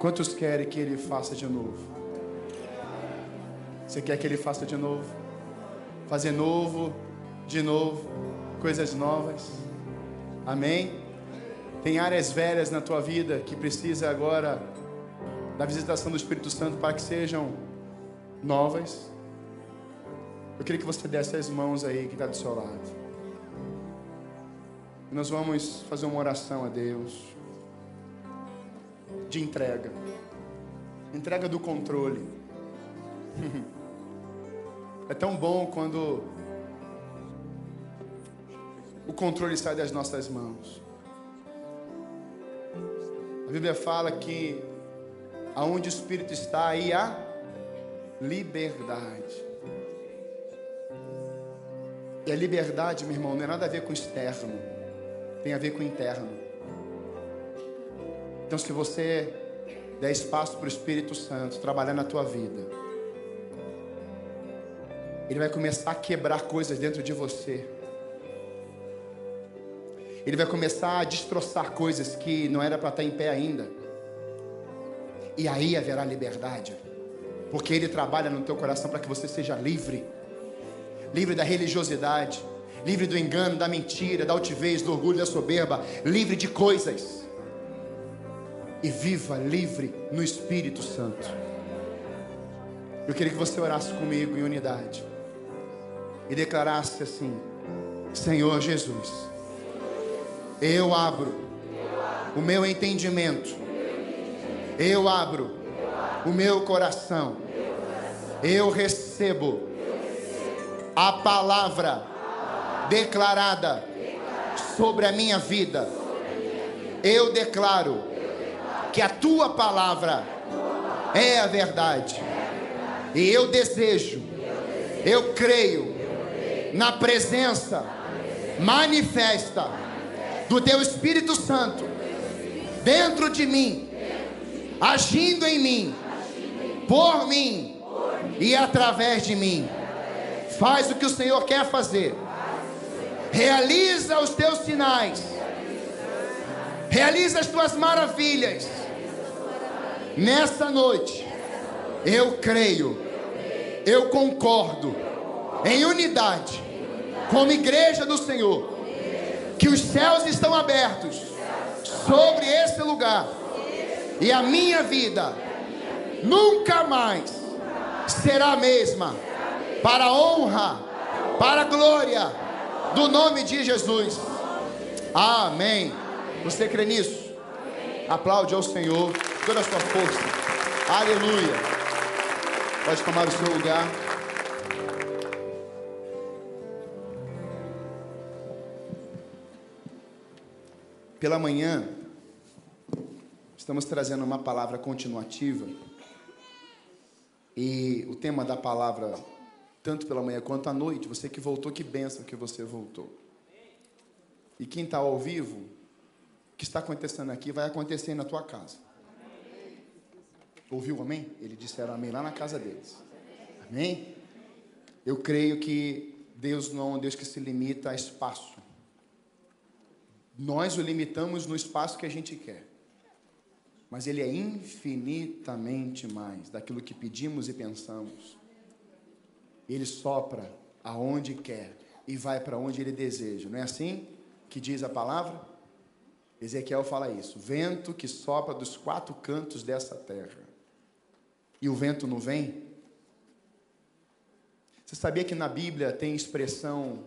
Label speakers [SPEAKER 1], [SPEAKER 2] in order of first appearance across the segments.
[SPEAKER 1] Quantos querem que Ele faça de novo? Você quer que Ele faça de novo? Fazer novo, de novo, coisas novas. Amém? Tem áreas velhas na tua vida que precisa agora da visitação do Espírito Santo para que sejam novas. Eu queria que você desse as mãos aí que está do seu lado. Nós vamos fazer uma oração a Deus de entrega. Entrega do controle. É tão bom quando o controle sai das nossas mãos. A Bíblia fala que aonde o Espírito está, aí há liberdade. E a liberdade, meu irmão, não é nada a ver com externo, tem a ver com interno. Então, se você der espaço para o Espírito Santo trabalhar na tua vida, ele vai começar a quebrar coisas dentro de você. Ele vai começar a destroçar coisas que não era para estar em pé ainda. E aí haverá liberdade. Porque ele trabalha no teu coração para que você seja livre. Livre da religiosidade, livre do engano, da mentira, da altivez, do orgulho, da soberba, livre de coisas. E viva livre no Espírito Santo. Eu queria que você orasse comigo em unidade e declarasse assim: Senhor Jesus, eu abro o meu entendimento, eu abro o meu coração, eu recebo a palavra declarada sobre a minha vida. Eu declaro que a tua palavra é a verdade. E eu desejo, eu creio na presença manifesta do teu Espírito Santo dentro de mim, agindo em mim, por mim e através de mim. Faz o que o Senhor quer fazer. Realiza os teus sinais. Realiza as tuas maravilhas. Nessa noite, eu creio, eu concordo em unidade, como igreja do Senhor, que os céus estão abertos sobre esse lugar e a minha vida nunca mais será a mesma, para a honra, para a glória do nome de Jesus. Amém. Você crê nisso? Aplaude ao Senhor, toda a sua força. Aleluia. Pode tomar o seu lugar. Pela manhã, estamos trazendo uma palavra continuativa. E o tema da palavra, tanto pela manhã quanto à noite, você que voltou, que benção que você voltou. E quem está ao vivo, que está acontecendo aqui vai acontecer na tua casa. Ouviu amém? Eles disseram amém lá na casa deles. Amém? Eu creio que Deus não é um Deus que se limita a espaço. Nós o limitamos no espaço que a gente quer. Mas Ele é infinitamente mais daquilo que pedimos e pensamos. Ele sopra aonde quer e vai para onde Ele deseja. Não é assim que diz a palavra? Ezequiel fala isso: vento que sopra dos quatro cantos dessa terra. E o vento não vem? Você sabia que na Bíblia tem expressão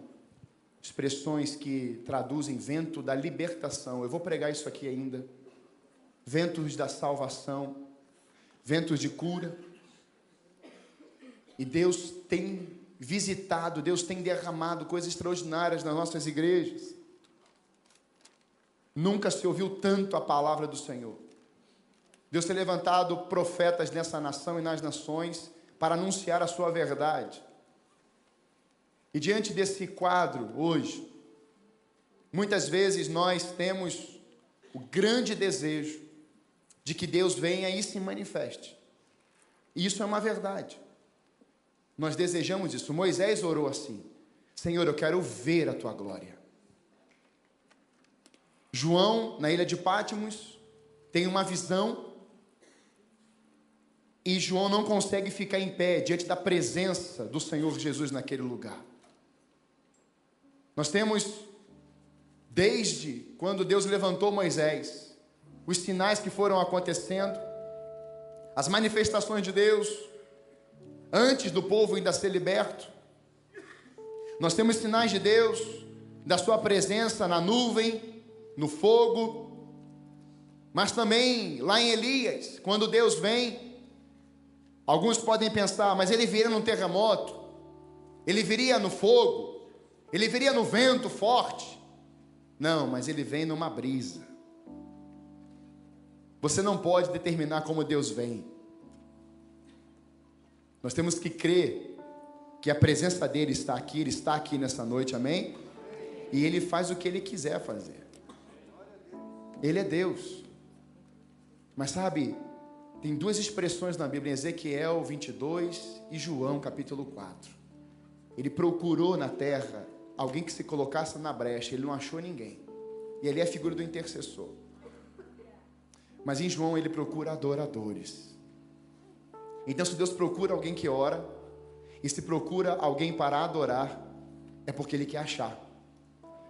[SPEAKER 1] expressões que traduzem vento da libertação. Eu vou pregar isso aqui ainda. Ventos da salvação, ventos de cura. E Deus tem visitado, Deus tem derramado coisas extraordinárias nas nossas igrejas. Nunca se ouviu tanto a palavra do Senhor. Deus tem levantado profetas nessa nação e nas nações para anunciar a sua verdade. E diante desse quadro hoje, muitas vezes nós temos o grande desejo de que Deus venha e se manifeste. E isso é uma verdade. Nós desejamos isso. Moisés orou assim: Senhor, eu quero ver a tua glória. João, na ilha de Pátimos, tem uma visão E João não consegue ficar em pé diante da presença do Senhor Jesus naquele lugar. Nós temos, desde quando Deus levantou Moisés, os sinais que foram acontecendo, as manifestações de Deus, antes do povo ainda ser liberto. Nós temos sinais de Deus, da Sua presença na nuvem, no fogo, mas também lá em Elias, quando Deus vem, alguns podem pensar, mas ele viria num terremoto, ele viria no fogo, ele viria no vento forte. Não, mas ele vem numa brisa. Você não pode determinar como Deus vem. Nós temos que crer que a presença dele está aqui, ele está aqui nessa noite, amém? E ele faz o que ele quiser fazer. Ele é Deus. Mas sabe, tem duas expressões na Bíblia, em Ezequiel 22 e João capítulo 4. Ele procurou na terra alguém que se colocasse na brecha, ele não achou ninguém. E ele é a figura do intercessor. Mas em João ele procura adoradores. Então, se Deus procura alguém que ora, e se procura alguém para adorar, é porque Ele quer achar.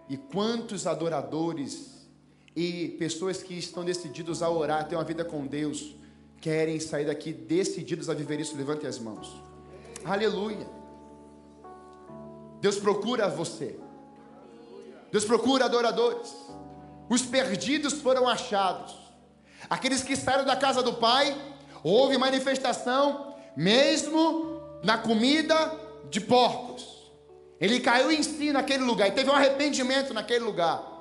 [SPEAKER 1] E quantos adoradores e pessoas que estão decididos a orar, a ter uma vida com Deus, querem sair daqui decididos a viver isso, levante as mãos. Aleluia. Deus procura você. Deus procura adoradores. Os perdidos foram achados. Aqueles que saíram da casa do Pai, houve manifestação, mesmo na comida de porcos. Ele caiu em si naquele lugar e teve um arrependimento naquele lugar.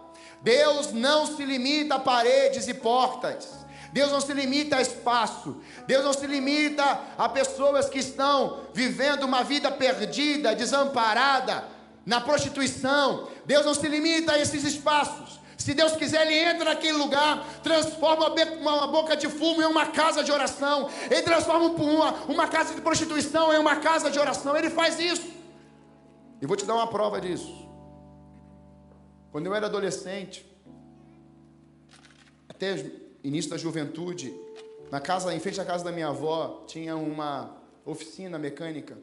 [SPEAKER 1] Deus não se limita a paredes e portas. Deus não se limita a espaço. Deus não se limita a pessoas que estão vivendo uma vida perdida, desamparada, na prostituição. Deus não se limita a esses espaços. Se Deus quiser, Ele entra naquele lugar, transforma uma boca de fumo em uma casa de oração. Ele transforma uma, uma casa de prostituição em uma casa de oração. Ele faz isso. E vou te dar uma prova disso. Quando eu era adolescente, até início da juventude, na casa, em frente à casa da minha avó, tinha uma oficina mecânica.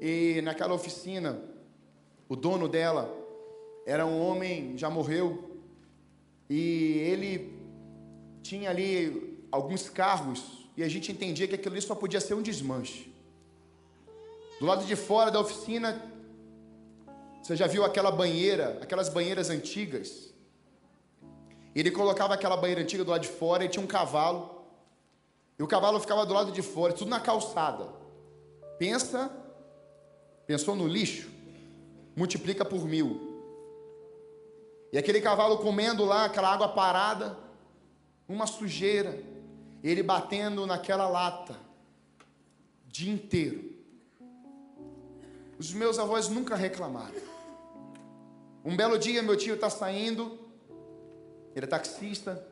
[SPEAKER 1] E naquela oficina, o dono dela era um homem, já morreu, e ele tinha ali alguns carros, e a gente entendia que aquilo ali só podia ser um desmanche. Do lado de fora da oficina você já viu aquela banheira, aquelas banheiras antigas? Ele colocava aquela banheira antiga do lado de fora e tinha um cavalo. E o cavalo ficava do lado de fora, tudo na calçada. Pensa, pensou no lixo? Multiplica por mil. E aquele cavalo comendo lá, aquela água parada, uma sujeira, ele batendo naquela lata, dia inteiro. Os meus avós nunca reclamaram. Um belo dia, meu tio está saindo, ele é taxista,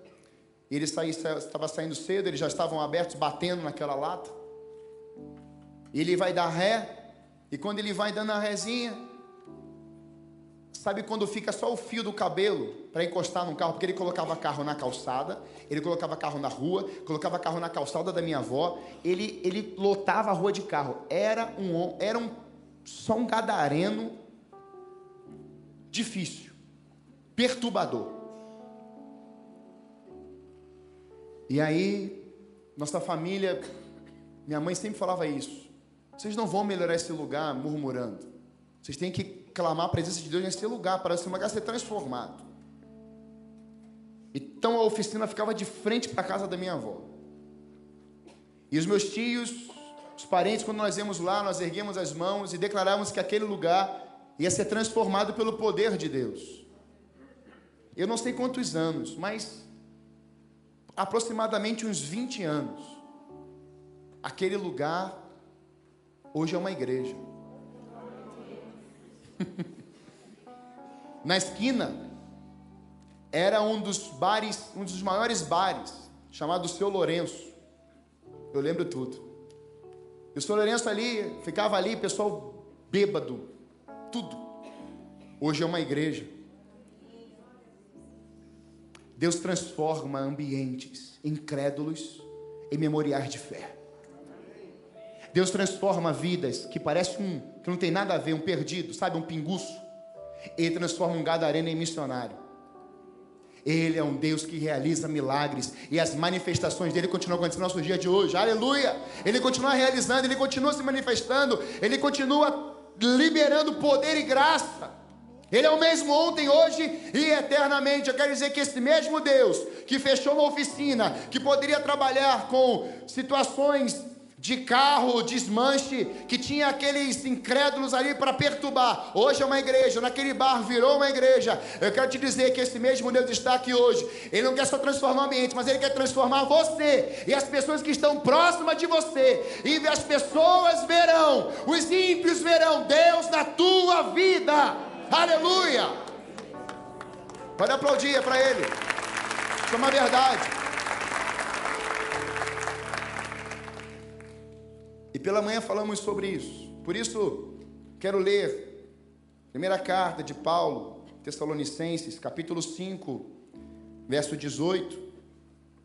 [SPEAKER 1] ele estava saindo cedo, eles já estavam abertos, batendo naquela lata. Ele vai dar ré, e quando ele vai dando a rézinha, sabe quando fica só o fio do cabelo para encostar no carro? Porque ele colocava carro na calçada, ele colocava carro na rua, colocava carro na calçada da minha avó, ele, ele lotava a rua de carro. Era um, era um só um gadareno difícil, perturbador. E aí, nossa família, minha mãe sempre falava isso. Vocês não vão melhorar esse lugar murmurando. Vocês têm que clamar a presença de Deus nesse lugar, para esse lugar ser transformado. Então a oficina ficava de frente para a casa da minha avó. E os meus tios, os parentes, quando nós íamos lá, nós erguíamos as mãos e declarávamos que aquele lugar ia ser transformado pelo poder de Deus. Eu não sei quantos anos, mas aproximadamente uns 20 anos. Aquele lugar hoje é uma igreja. Na esquina era um dos bares, um dos maiores bares, chamado Seu Lourenço. Eu lembro tudo. E o Seu Lourenço ali, ficava ali, pessoal bêbado, tudo. Hoje é uma igreja. Deus transforma ambientes incrédulos em memoriais de fé. Deus transforma vidas que parece um que não tem nada a ver, um perdido, sabe, um pinguço. Ele transforma um gadareno em missionário. Ele é um Deus que realiza milagres e as manifestações dele continuam acontecendo no nosso dia de hoje. Aleluia! Ele continua realizando, ele continua se manifestando, ele continua liberando poder e graça. Ele é o mesmo ontem, hoje e eternamente. Eu quero dizer que esse mesmo Deus que fechou uma oficina, que poderia trabalhar com situações de carro, desmanche, que tinha aqueles incrédulos ali para perturbar. Hoje é uma igreja, naquele bar virou uma igreja. Eu quero te dizer que esse mesmo Deus está aqui hoje. Ele não quer só transformar o ambiente, mas ele quer transformar você e as pessoas que estão próximas de você. E as pessoas verão, os ímpios verão Deus na tua vida. Aleluia! Pode aplaudir para ele. Isso é uma verdade. Pela manhã falamos sobre isso. Por isso, quero ler primeira carta de Paulo, Tessalonicenses, capítulo 5, verso 18.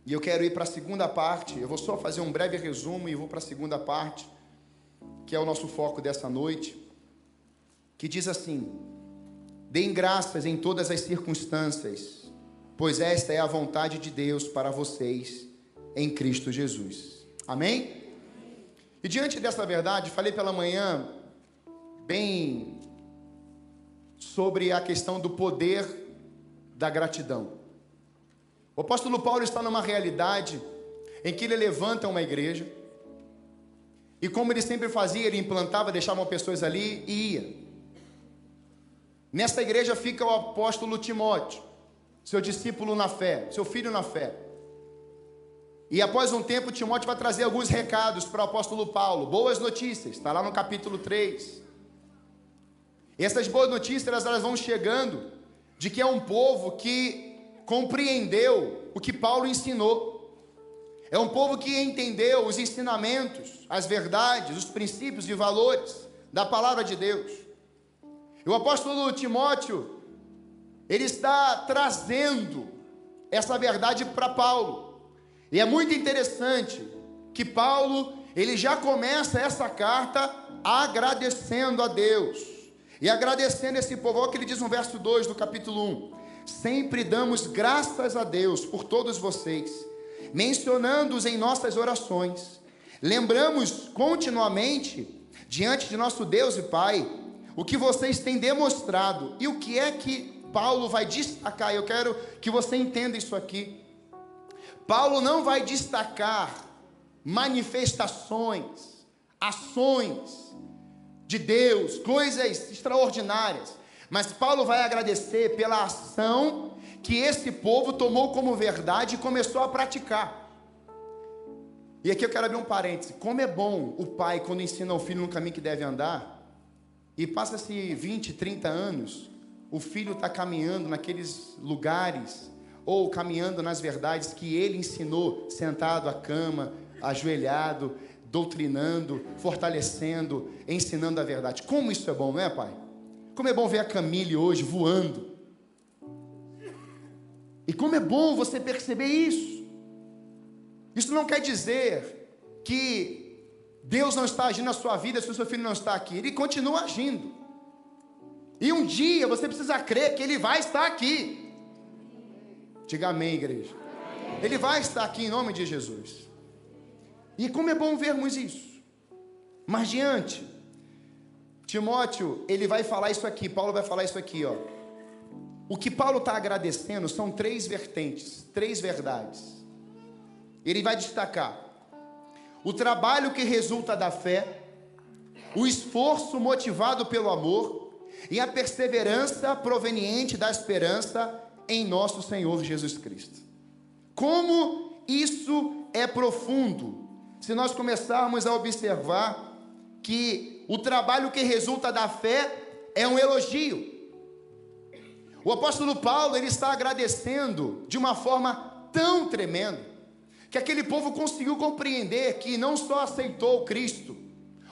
[SPEAKER 1] E eu quero ir para a segunda parte. Eu vou só fazer um breve resumo e vou para a segunda parte, que é o nosso foco dessa noite, que diz assim: Deem graças em todas as circunstâncias, pois esta é a vontade de Deus para vocês em Cristo Jesus. Amém? E diante dessa verdade, falei pela manhã bem sobre a questão do poder da gratidão. O apóstolo Paulo está numa realidade em que ele levanta uma igreja, e como ele sempre fazia, ele implantava, deixava pessoas ali e ia. Nesta igreja fica o apóstolo Timóteo, seu discípulo na fé, seu filho na fé. E após um tempo, Timóteo vai trazer alguns recados para o apóstolo Paulo, boas notícias, está lá no capítulo 3. E essas boas notícias elas vão chegando de que é um povo que compreendeu o que Paulo ensinou. É um povo que entendeu os ensinamentos, as verdades, os princípios e valores da palavra de Deus. E o apóstolo Timóteo, ele está trazendo essa verdade para Paulo. E é muito interessante que Paulo, ele já começa essa carta agradecendo a Deus. E agradecendo esse povo, olha o que ele diz no verso 2 do capítulo 1. Sempre damos graças a Deus por todos vocês, mencionando-os em nossas orações. Lembramos continuamente, diante de nosso Deus e Pai, o que vocês têm demonstrado e o que é que Paulo vai destacar. Eu quero que você entenda isso aqui. Paulo não vai destacar manifestações, ações de Deus, coisas extraordinárias, mas Paulo vai agradecer pela ação que esse povo tomou como verdade e começou a praticar. E aqui eu quero abrir um parêntese. Como é bom o pai quando ensina o filho no caminho que deve andar, e passa-se 20, 30 anos, o filho está caminhando naqueles lugares ou caminhando nas verdades que ele ensinou, sentado à cama, ajoelhado, doutrinando, fortalecendo, ensinando a verdade. Como isso é bom, não é, pai? Como é bom ver a Camille hoje voando. E como é bom você perceber isso. Isso não quer dizer que Deus não está agindo na sua vida se o seu filho não está aqui. Ele continua agindo. E um dia você precisa crer que ele vai estar aqui. Diga amém, igreja. Ele vai estar aqui em nome de Jesus. E como é bom vermos isso. Mas diante, Timóteo, ele vai falar isso aqui, Paulo vai falar isso aqui, ó. O que Paulo está agradecendo são três vertentes, três verdades. Ele vai destacar o trabalho que resulta da fé, o esforço motivado pelo amor e a perseverança proveniente da esperança em nosso Senhor Jesus Cristo. Como isso é profundo, se nós começarmos a observar que o trabalho que resulta da fé é um elogio. O apóstolo Paulo ele está agradecendo de uma forma tão tremenda que aquele povo conseguiu compreender que não só aceitou Cristo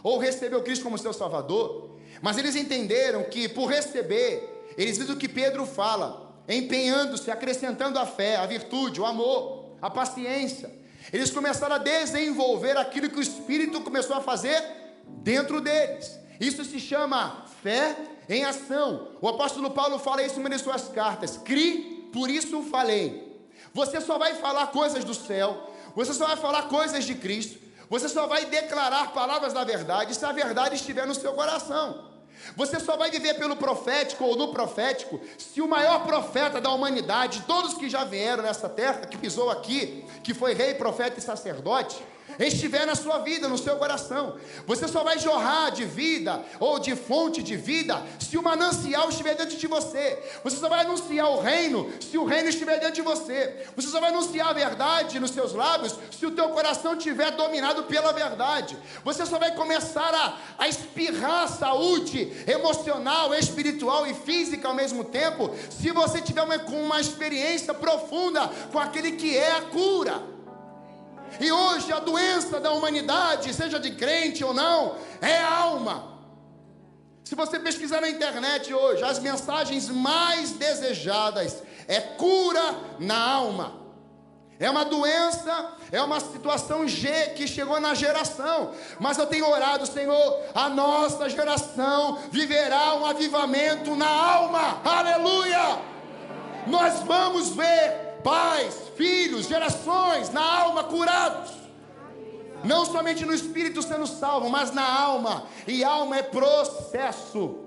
[SPEAKER 1] ou recebeu Cristo como seu Salvador, mas eles entenderam que por receber, eles viram o que Pedro fala, empenhando-se, acrescentando a fé, a virtude, o amor, a paciência. Eles começaram a desenvolver aquilo que o Espírito começou a fazer dentro deles. Isso se chama fé em ação. O apóstolo Paulo fala isso em uma de suas cartas: Cri, por isso falei. Você só vai falar coisas do céu, você só vai falar coisas de Cristo, você só vai declarar palavras da verdade se a verdade estiver no seu coração. Você só vai viver pelo profético ou no profético se o maior profeta da humanidade, todos que já vieram nessa terra, que pisou aqui, que foi rei, profeta e sacerdote, estiver na sua vida, no seu coração. Você só vai jorrar de vida ou de fonte de vida se o manancial estiver dentro de você. Você só vai anunciar o reino se o reino estiver dentro de você. Você só vai anunciar a verdade nos seus lábios se o teu coração estiver dominado pela verdade. Você só vai começar a, a espirrar saúde emocional, espiritual e física ao mesmo tempo se você tiver uma, uma experiência profunda com aquele que é a cura. E hoje a doença da humanidade, seja de crente ou não, é a alma. Se você pesquisar na internet hoje, as mensagens mais desejadas é cura na alma. É uma doença, é uma situação G que chegou na geração. Mas eu tenho orado, Senhor, a nossa geração viverá um avivamento na alma. Aleluia! Nós vamos ver pais, filhos, gerações na alma curados. Não somente no espírito sendo salvo, mas na alma. E alma é processo.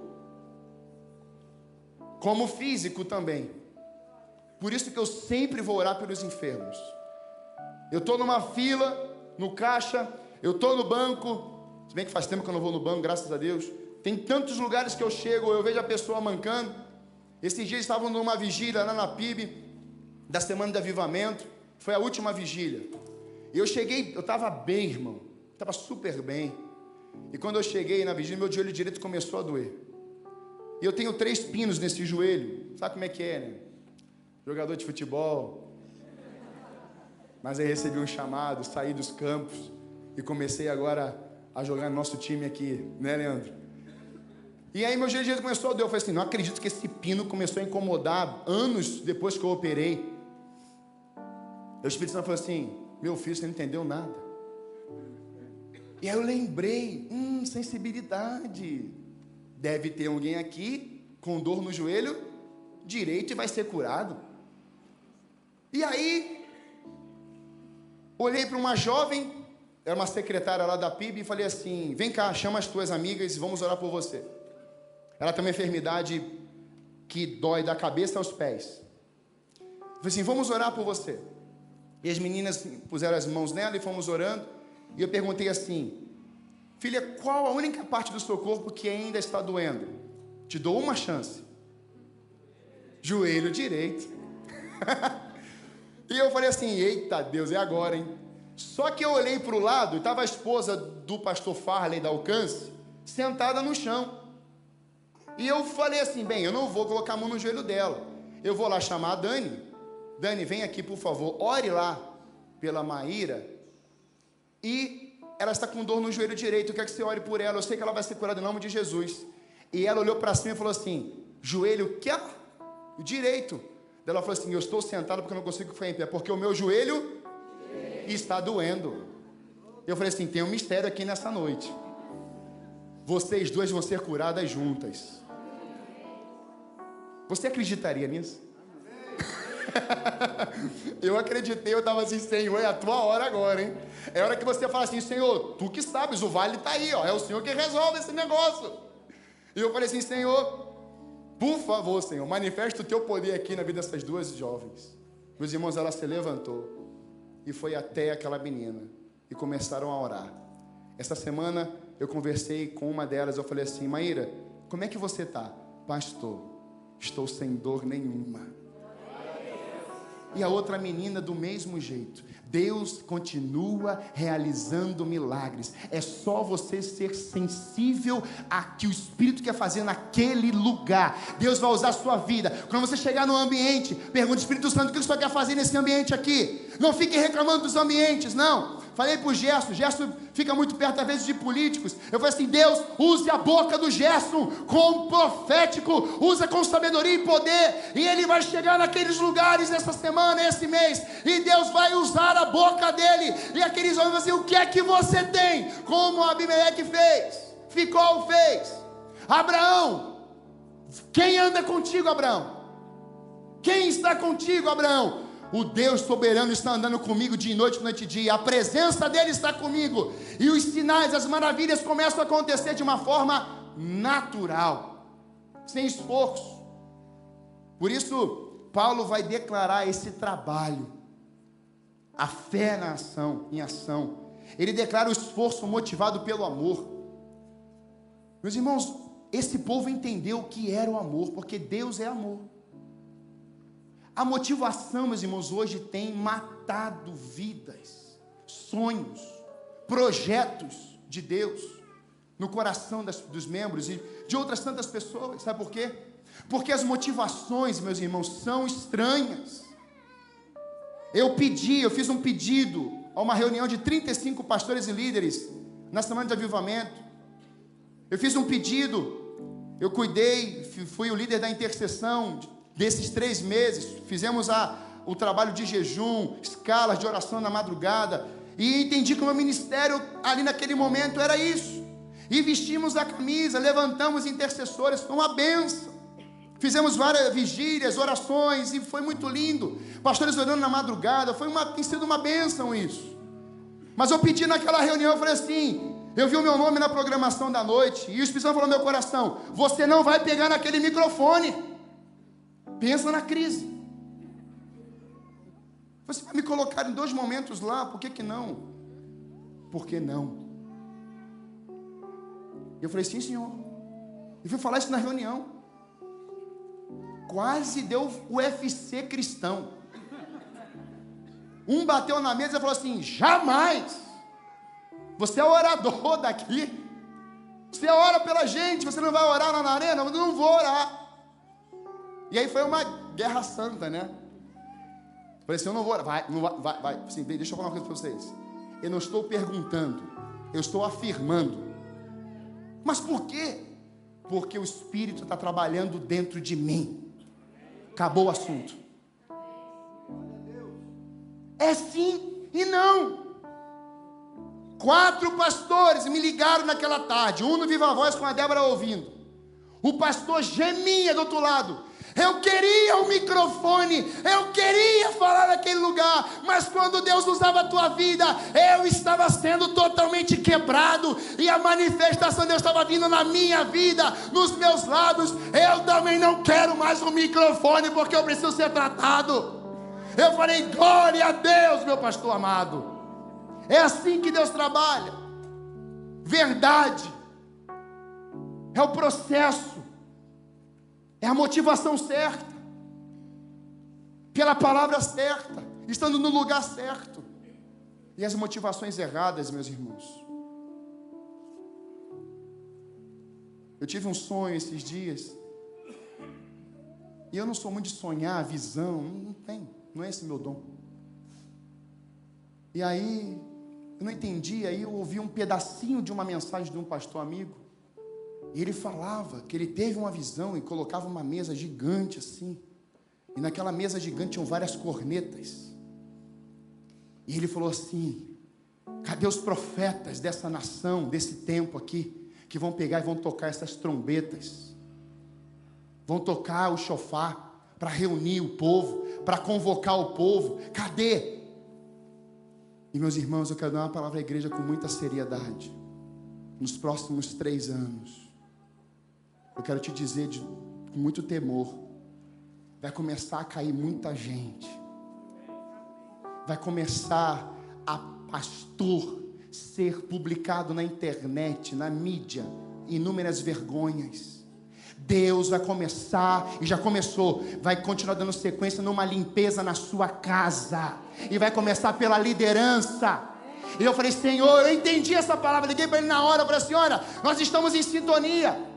[SPEAKER 1] Como físico também. Por isso que eu sempre vou orar pelos enfermos. Eu estou numa fila, no caixa, eu estou no banco. Se bem que faz tempo que eu não vou no banco, graças a Deus. Tem tantos lugares que eu chego, eu vejo a pessoa mancando. Esses dias estavam numa vigília lá na PIB da semana de avivamento, foi a última vigília. E eu cheguei, eu estava bem, irmão, estava super bem. E quando eu cheguei na vigília, meu joelho direito começou a doer. E eu tenho três pinos nesse joelho, sabe como é que é, né? Jogador de futebol. Mas aí recebi um chamado, saí dos campos e comecei agora a jogar no nosso time aqui, né, Leandro? E aí meu joelho direito começou a doer. Eu falei assim: não acredito que esse pino começou a incomodar anos depois que eu operei. O Espírito Santo falou assim: Meu filho, você não entendeu nada. E aí eu lembrei: Hum, sensibilidade. Deve ter alguém aqui com dor no joelho direito e vai ser curado. E aí, olhei para uma jovem, era uma secretária lá da PIB, e falei assim: Vem cá, chama as tuas amigas e vamos orar por você. Ela tem uma enfermidade que dói da cabeça aos pés. Falei assim: Vamos orar por você. E as meninas puseram as mãos nela e fomos orando. E eu perguntei assim: Filha, qual a única parte do seu corpo que ainda está doendo? Te dou uma chance. Joelho direito. e eu falei assim: Eita Deus, é agora, hein? Só que eu olhei para o lado e estava a esposa do pastor Farley da Alcance sentada no chão. E eu falei assim: Bem, eu não vou colocar a mão no joelho dela. Eu vou lá chamar a Dani Dani, vem aqui, por favor, ore lá pela Maíra. E ela está com dor no joelho direito, eu quero que você ore por ela. Eu sei que ela vai ser curada em nome de Jesus. E ela olhou para cima e falou assim: joelho que? O direito. Ela falou assim: Eu estou sentado porque eu não consigo ficar em pé, porque o meu joelho está doendo. Eu falei assim: tem um mistério aqui nessa noite. Vocês duas vão ser curadas juntas. Você acreditaria nisso? eu acreditei, eu estava assim, Senhor, é a tua hora agora, hein? É hora que você fala assim, Senhor, tu que sabes, o vale está aí, ó, é o Senhor que resolve esse negócio. E eu falei assim, Senhor, por favor, Senhor, manifesta o teu poder aqui na vida dessas duas jovens. Meus irmãos, ela se levantou e foi até aquela menina e começaram a orar. Essa semana eu conversei com uma delas, eu falei assim, Maíra, como é que você está? Pastor, estou sem dor nenhuma e a outra menina do mesmo jeito. Deus continua realizando milagres. É só você ser sensível a que o Espírito quer fazer naquele lugar. Deus vai usar a sua vida. Quando você chegar no ambiente, pergunte Espírito Santo o que o Senhor quer fazer nesse ambiente aqui. Não fique reclamando dos ambientes, não. Falei para o Gerson, Gerson fica muito perto às vezes de políticos. Eu falei assim: Deus, use a boca do Gerson como profético, usa com sabedoria e poder, e ele vai chegar naqueles lugares essa semana, esse mês, e Deus vai usar a boca dele. E aqueles homens vão assim: o que é que você tem? Como Abimeleque fez, Ficou fez, Abraão, quem anda contigo, Abraão? Quem está contigo, Abraão? O Deus soberano está andando comigo dia e noite, noite e dia. A presença dele está comigo. E os sinais, as maravilhas começam a acontecer de uma forma natural, sem esforço. Por isso, Paulo vai declarar esse trabalho, a fé na ação, em ação. Ele declara o esforço motivado pelo amor. Meus irmãos, esse povo entendeu o que era o amor, porque Deus é amor. A motivação, meus irmãos, hoje tem matado vidas, sonhos, projetos de Deus no coração das, dos membros e de outras tantas pessoas. Sabe por quê? Porque as motivações, meus irmãos, são estranhas. Eu pedi, eu fiz um pedido a uma reunião de 35 pastores e líderes na semana de avivamento. Eu fiz um pedido, eu cuidei, fui o líder da intercessão desses três meses, fizemos a, o trabalho de jejum, escalas de oração na madrugada, e entendi que o meu ministério ali naquele momento era isso. E vestimos a camisa, levantamos intercessores, foi uma benção. Fizemos várias vigílias, orações, e foi muito lindo. Pastores orando na madrugada, foi uma, tem sido uma bênção isso. Mas eu pedi naquela reunião, eu falei assim: eu vi o meu nome na programação da noite, e o Espírito Santo falou no meu coração: você não vai pegar naquele microfone. Pensa na crise. Você vai me colocar em dois momentos lá, por que, que não? Por que não? Eu falei, sim, senhor. E fui falar isso na reunião. Quase deu o UFC cristão. Um bateu na mesa e falou assim: jamais. Você é orador daqui. Você ora pela gente, você não vai orar lá na arena? Eu não vou orar. E aí foi uma guerra santa, né? Falei assim, eu não vou, vai, não vai, vai, vai. Assim, deixa eu falar uma coisa para vocês. Eu não estou perguntando, eu estou afirmando. Mas por quê? Porque o Espírito está trabalhando dentro de mim. Acabou o assunto. É sim e não. Quatro pastores me ligaram naquela tarde, um no Viva Voz com a Débora ouvindo. O pastor gemia do outro lado. Eu queria o microfone, eu queria falar naquele lugar, mas quando Deus usava a tua vida, eu estava sendo totalmente quebrado e a manifestação de Deus estava vindo na minha vida, nos meus lábios. Eu também não quero mais um microfone porque eu preciso ser tratado. Eu falei, glória a Deus, meu pastor amado. É assim que Deus trabalha. Verdade. É o processo é a motivação certa, pela palavra certa, estando no lugar certo. E as motivações erradas, meus irmãos. Eu tive um sonho esses dias. E eu não sou muito de sonhar, visão, não tem, não é esse meu dom. E aí, eu não entendi, aí eu ouvi um pedacinho de uma mensagem de um pastor amigo. E ele falava que ele teve uma visão e colocava uma mesa gigante assim. E naquela mesa gigante tinham várias cornetas. E ele falou assim: cadê os profetas dessa nação, desse tempo aqui, que vão pegar e vão tocar essas trombetas? Vão tocar o chofar para reunir o povo, para convocar o povo. Cadê? E meus irmãos, eu quero dar uma palavra à igreja com muita seriedade. Nos próximos três anos, eu quero te dizer de, com muito temor: vai começar a cair muita gente, vai começar a pastor ser publicado na internet, na mídia, inúmeras vergonhas. Deus vai começar, e já começou, vai continuar dando sequência numa limpeza na sua casa, e vai começar pela liderança. E eu falei, Senhor, eu entendi essa palavra, liguei para ele na hora, falei olha, nós estamos em sintonia.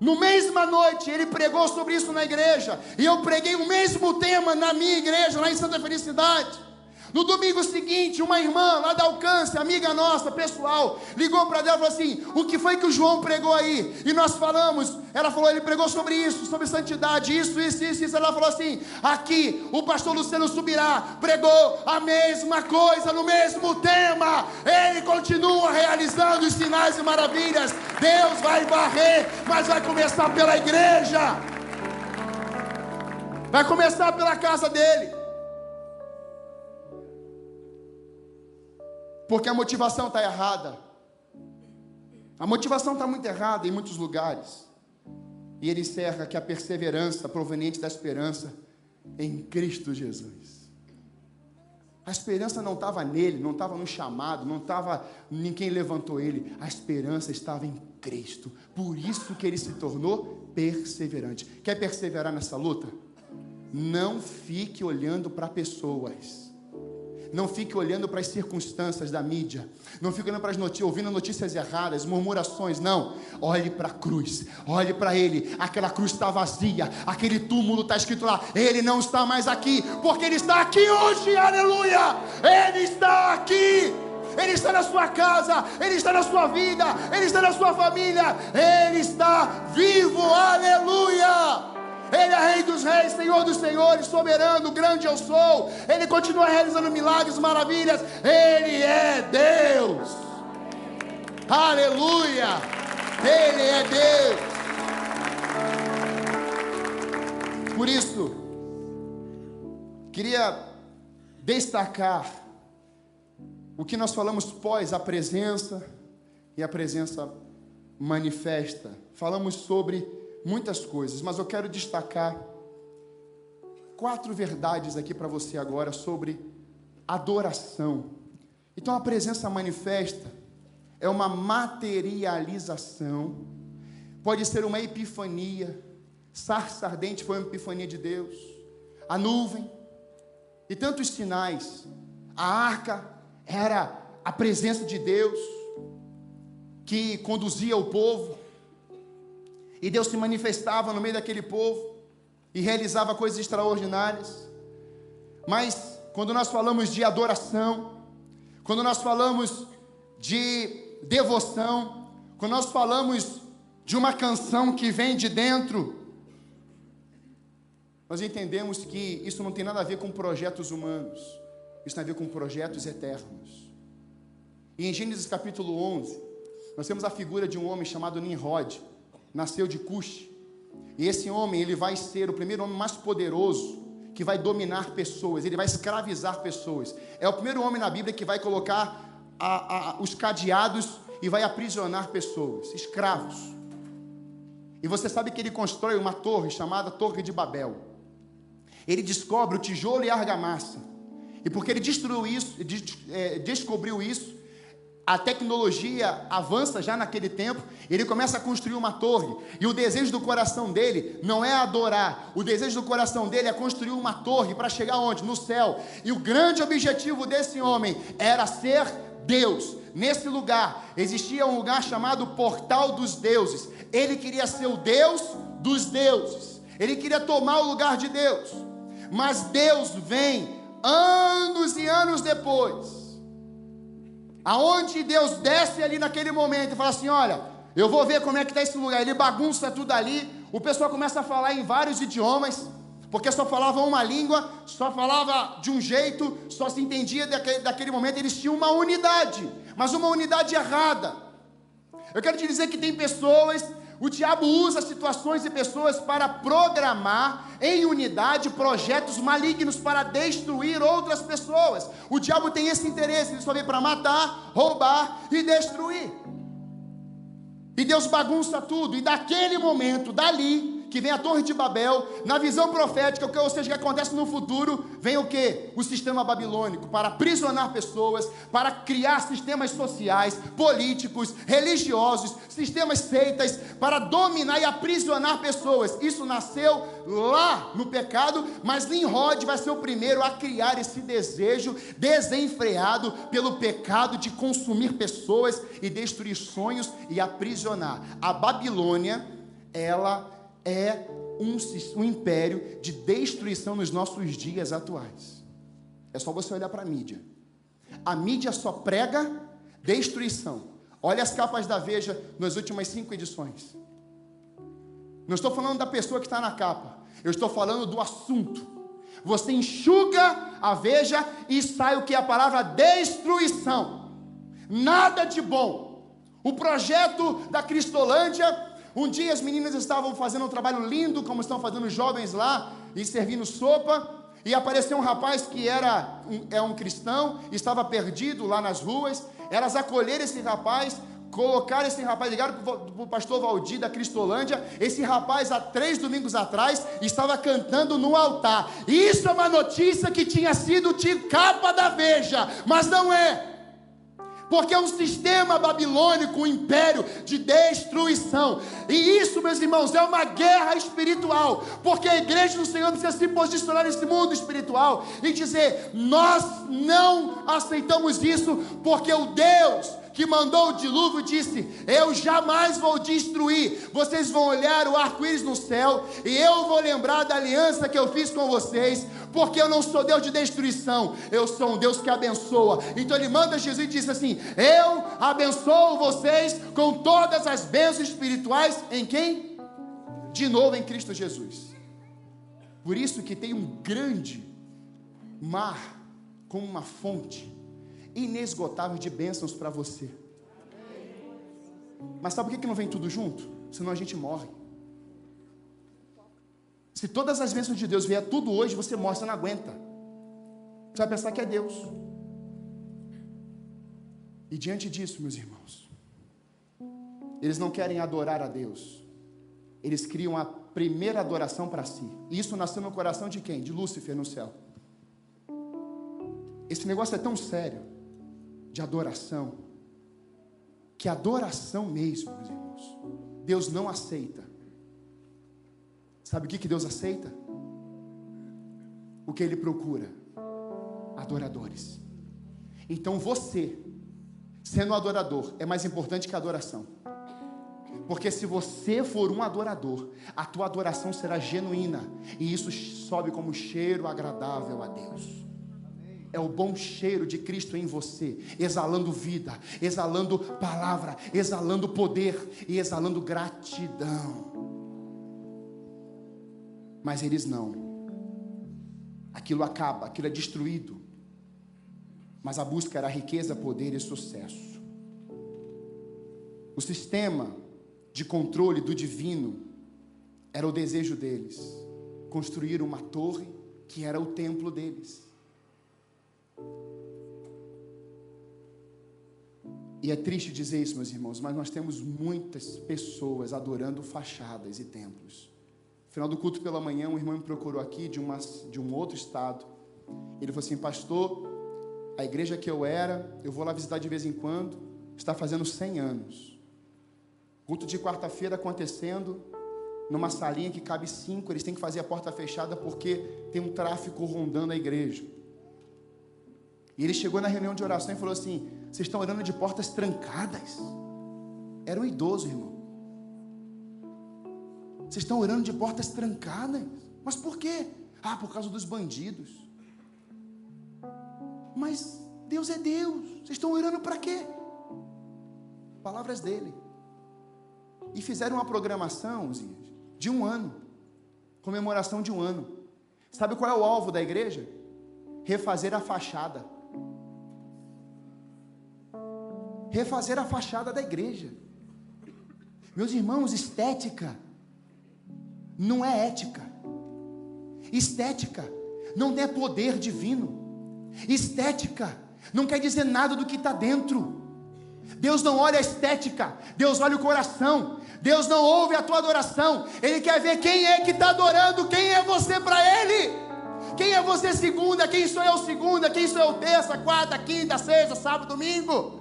[SPEAKER 1] No mesma noite, ele pregou sobre isso na igreja. E eu preguei o mesmo tema na minha igreja, lá em Santa Felicidade. No domingo seguinte, uma irmã lá da Alcance, amiga nossa, pessoal, ligou para ela e falou assim: O que foi que o João pregou aí? E nós falamos, ela falou, ele pregou sobre isso, sobre santidade, isso, isso, isso, isso. Ela falou assim: Aqui, o pastor Luciano Subirá pregou a mesma coisa, no mesmo tema. Ele continua realizando os sinais e maravilhas. Deus vai varrer, mas vai começar pela igreja, vai começar pela casa dele. Porque a motivação está errada. A motivação está muito errada em muitos lugares. E ele encerra que a perseverança proveniente da esperança em Cristo Jesus. A esperança não estava nele, não estava no chamado, não estava quem levantou ele. A esperança estava em Cristo. Por isso que ele se tornou perseverante. Quer perseverar nessa luta? Não fique olhando para pessoas. Não fique olhando para as circunstâncias da mídia. Não fique olhando para as notícias, ouvindo notícias erradas, murmurações. Não. Olhe para a cruz. Olhe para Ele. Aquela cruz está vazia. Aquele túmulo está escrito lá. Ele não está mais aqui. Porque Ele está aqui hoje. Aleluia. Ele está aqui. Ele está na sua casa, Ele está na sua vida, Ele está na sua família, Ele está vivo, aleluia! Ele é Rei dos Reis, Senhor dos Senhores, soberano, grande eu sou. Ele continua realizando milagres, maravilhas. Ele é Deus. Aleluia. Ele é Deus. Por isso, queria destacar o que nós falamos pós a presença e a presença manifesta. Falamos sobre muitas coisas, mas eu quero destacar quatro verdades aqui para você agora sobre adoração. Então a presença manifesta é uma materialização, pode ser uma epifania, sarça ardente foi uma epifania de Deus, a nuvem e tantos sinais, a arca era a presença de Deus que conduzia o povo, e Deus se manifestava no meio daquele povo e realizava coisas extraordinárias. Mas quando nós falamos de adoração, quando nós falamos de devoção, quando nós falamos de uma canção que vem de dentro, nós entendemos que isso não tem nada a ver com projetos humanos, isso tem a ver com projetos eternos. E em Gênesis capítulo 11, nós temos a figura de um homem chamado Nimrod, nasceu de Cush. E esse homem, ele vai ser o primeiro homem mais poderoso que vai dominar pessoas, ele vai escravizar pessoas. É o primeiro homem na Bíblia que vai colocar a, a, os cadeados e vai aprisionar pessoas, escravos. E você sabe que ele constrói uma torre chamada Torre de Babel. Ele descobre o tijolo e a argamassa. E porque ele destruiu isso, é, descobriu isso, a tecnologia avança já naquele tempo, ele começa a construir uma torre, e o desejo do coração dele não é adorar, o desejo do coração dele é construir uma torre para chegar onde? No céu. E o grande objetivo desse homem era ser Deus. Nesse lugar existia um lugar chamado Portal dos Deuses. Ele queria ser o Deus dos deuses. Ele queria tomar o lugar de Deus. Mas Deus vem anos e anos depois Aonde Deus desce ali naquele momento e fala assim: Olha, eu vou ver como é que está esse lugar. Ele bagunça tudo ali. O pessoal começa a falar em vários idiomas, porque só falava uma língua, só falava de um jeito, só se entendia daquele, daquele momento. Eles tinham uma unidade, mas uma unidade errada. Eu quero te dizer que tem pessoas o diabo usa situações e pessoas para programar em unidade projetos malignos para destruir outras pessoas. O diabo tem esse interesse, ele só vem para matar, roubar e destruir. E Deus bagunça tudo, e daquele momento, dali, que vem a Torre de Babel, na visão profética, ou seja, o que acontece no futuro, vem o que? O sistema babilônico, para aprisionar pessoas, para criar sistemas sociais, políticos, religiosos, sistemas seitas, para dominar e aprisionar pessoas. Isso nasceu lá no pecado, mas Nimrod vai ser o primeiro a criar esse desejo desenfreado pelo pecado de consumir pessoas e destruir sonhos e aprisionar. A Babilônia, ela é um, um império de destruição nos nossos dias atuais. É só você olhar para a mídia. A mídia só prega destruição. Olha as capas da Veja nas últimas cinco edições. Não estou falando da pessoa que está na capa. Eu estou falando do assunto. Você enxuga a Veja e sai o que é a palavra destruição. Nada de bom. O projeto da Cristolândia. Um dia as meninas estavam fazendo um trabalho lindo, como estão fazendo os jovens lá, e servindo sopa. E apareceu um rapaz que era um, é um cristão, estava perdido lá nas ruas. Elas acolheram esse rapaz, colocaram esse rapaz, ligaram para o pastor Valdir da Cristolândia. Esse rapaz, há três domingos atrás, estava cantando no altar. Isso é uma notícia que tinha sido de capa da Veja, mas não é porque é um sistema babilônico, um império de destruição. E isso, meus irmãos, é uma guerra espiritual, porque a igreja do Senhor precisa se posicionar nesse mundo espiritual e dizer: nós não aceitamos isso, porque o Deus que mandou o dilúvio disse: Eu jamais vou destruir. Vocês vão olhar o arco-íris no céu, e eu vou lembrar da aliança que eu fiz com vocês, porque eu não sou Deus de destruição, eu sou um Deus que abençoa. Então ele manda Jesus e diz assim: Eu abençoo vocês com todas as bênçãos espirituais em quem? De novo em Cristo Jesus. Por isso que tem um grande mar como uma fonte inesgotável de bênçãos para você. Mas sabe por que não vem tudo junto? Senão a gente morre. Se todas as bênçãos de Deus vier tudo hoje, você morre, você não aguenta. Você vai pensar que é Deus. E diante disso, meus irmãos, eles não querem adorar a Deus. Eles criam a primeira adoração para si. E isso nasceu no coração de quem? De Lúcifer no céu. Esse negócio é tão sério de adoração, que adoração mesmo, meus irmãos, Deus não aceita. Sabe o que, que Deus aceita? O que Ele procura? Adoradores. Então você, sendo um adorador, é mais importante que a adoração. Porque se você for um adorador, a tua adoração será genuína. E isso sobe como cheiro agradável a Deus é o bom cheiro de Cristo em você, exalando vida, exalando palavra, exalando poder e exalando gratidão. Mas eles não. Aquilo acaba, aquilo é destruído. Mas a busca era riqueza, poder e sucesso. O sistema de controle do divino era o desejo deles construir uma torre que era o templo deles. E é triste dizer isso, meus irmãos, mas nós temos muitas pessoas adorando fachadas e templos. No final do culto pela manhã, um irmão me procurou aqui de, uma, de um outro estado. Ele falou assim: Pastor, a igreja que eu era, eu vou lá visitar de vez em quando, está fazendo 100 anos. Culto de quarta-feira acontecendo, numa salinha que cabe cinco, eles têm que fazer a porta fechada porque tem um tráfico rondando a igreja. E ele chegou na reunião de oração e falou assim: Vocês estão orando de portas trancadas? Era um idoso, irmão. Vocês estão orando de portas trancadas? Mas por quê? Ah, por causa dos bandidos. Mas Deus é Deus. Vocês estão orando para quê? Palavras dele. E fizeram uma programação de um ano comemoração de um ano. Sabe qual é o alvo da igreja? Refazer a fachada. Refazer a fachada da igreja. Meus irmãos, estética não é ética. Estética não é poder divino. Estética não quer dizer nada do que está dentro. Deus não olha a estética, Deus olha o coração. Deus não ouve a tua adoração, Ele quer ver quem é que está adorando, quem é você para Ele. Quem é você segunda, quem sou eu segunda, quem sou eu terça, quarta, quinta, sexta, sábado, domingo.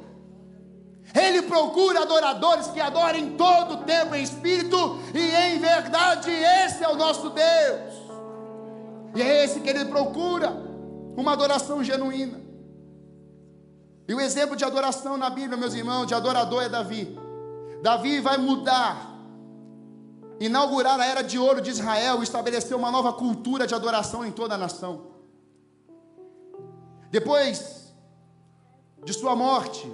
[SPEAKER 1] Ele procura adoradores que adorem todo o tempo em espírito e em verdade. Esse é o nosso Deus. E é esse que ele procura, uma adoração genuína. E o exemplo de adoração na Bíblia, meus irmãos, de adorador é Davi. Davi vai mudar, inaugurar a era de ouro de Israel, estabelecer uma nova cultura de adoração em toda a nação. Depois de sua morte,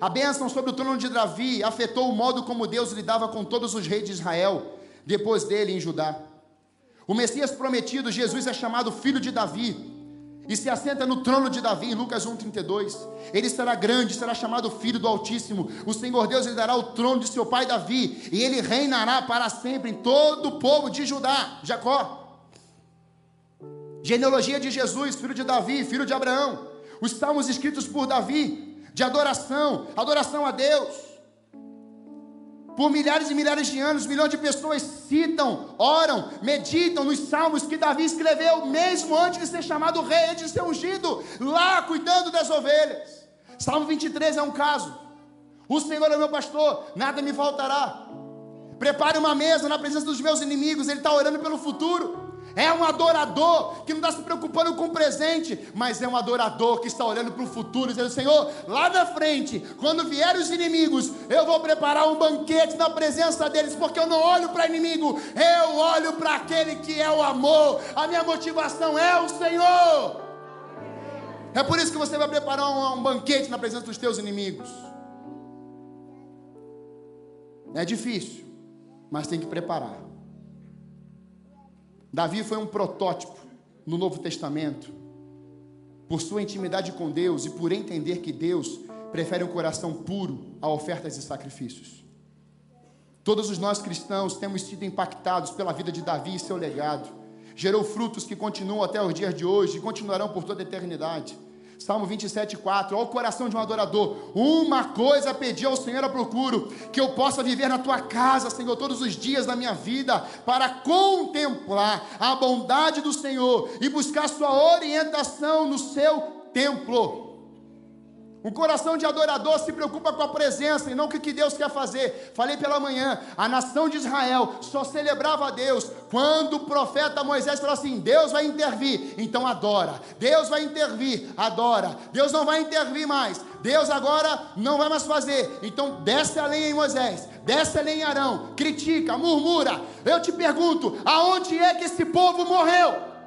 [SPEAKER 1] a bênção sobre o trono de Davi afetou o modo como Deus lidava com todos os reis de Israel, depois dele em Judá. O Messias prometido, Jesus, é chamado filho de Davi e se assenta no trono de Davi, em Lucas 1,32. Ele será grande, será chamado filho do Altíssimo. O Senhor Deus lhe dará o trono de seu pai Davi, e ele reinará para sempre em todo o povo de Judá, Jacó. Genealogia de Jesus, filho de Davi, filho de Abraão. Os salmos escritos por Davi, de adoração, adoração a Deus. Por milhares e milhares de anos, milhões de pessoas citam, oram, meditam nos salmos que Davi escreveu, mesmo antes de ser chamado rei, antes de ser ungido, lá cuidando das ovelhas. Salmo 23 é um caso. O Senhor é meu pastor, nada me faltará. Prepare uma mesa na presença dos meus inimigos. Ele está orando pelo futuro. É um adorador que não está se preocupando com o presente, mas é um adorador que está olhando para o futuro, dizendo: Senhor, lá na frente, quando vierem os inimigos, eu vou preparar um banquete na presença deles, porque eu não olho para inimigo, eu olho para aquele que é o amor. A minha motivação é o Senhor. É por isso que você vai preparar um, um banquete na presença dos teus inimigos. É difícil, mas tem que preparar. Davi foi um protótipo no Novo Testamento, por sua intimidade com Deus e por entender que Deus prefere um coração puro a ofertas e sacrifícios. Todos os nós cristãos temos sido impactados pela vida de Davi e seu legado. Gerou frutos que continuam até os dias de hoje e continuarão por toda a eternidade. Salmo 27, 4. Olha o coração de um adorador. Uma coisa pedi ao Senhor, eu procuro: que eu possa viver na tua casa, Senhor, todos os dias da minha vida, para contemplar a bondade do Senhor e buscar sua orientação no seu templo. Um coração de adorador se preocupa com a presença e não com o que Deus quer fazer. Falei pela manhã, a nação de Israel só celebrava a Deus quando o profeta Moisés falou assim: Deus vai intervir, então adora. Deus vai intervir, adora. Deus não vai intervir mais. Deus agora não vai mais fazer. Então desce a lenha em Moisés, desce a lenha em Arão, critica, murmura. Eu te pergunto: aonde é que esse povo morreu?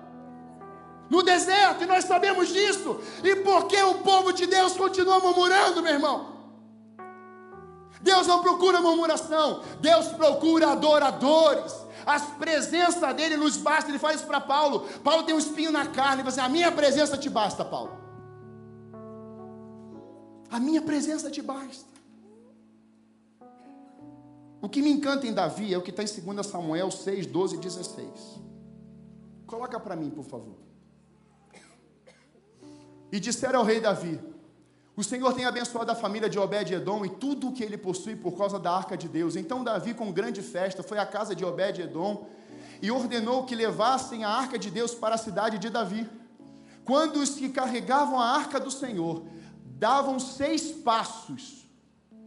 [SPEAKER 1] No deserto, e nós sabemos disso. E por que o povo de Deus continua murmurando, meu irmão? Deus não procura murmuração, Deus procura adoradores. As presença dele nos basta. Ele fala isso para Paulo. Paulo tem um espinho na carne. Ele fala assim: A minha presença te basta, Paulo. A minha presença te basta. O que me encanta em Davi é o que está em 2 Samuel 6, 12 e 16. Coloca para mim, por favor. E disseram ao rei Davi: O Senhor tem abençoado a família de Obed-Edom e tudo o que ele possui por causa da arca de Deus. Então Davi, com grande festa, foi à casa de Obed-Edom e ordenou que levassem a arca de Deus para a cidade de Davi. Quando os que carregavam a arca do Senhor davam seis passos,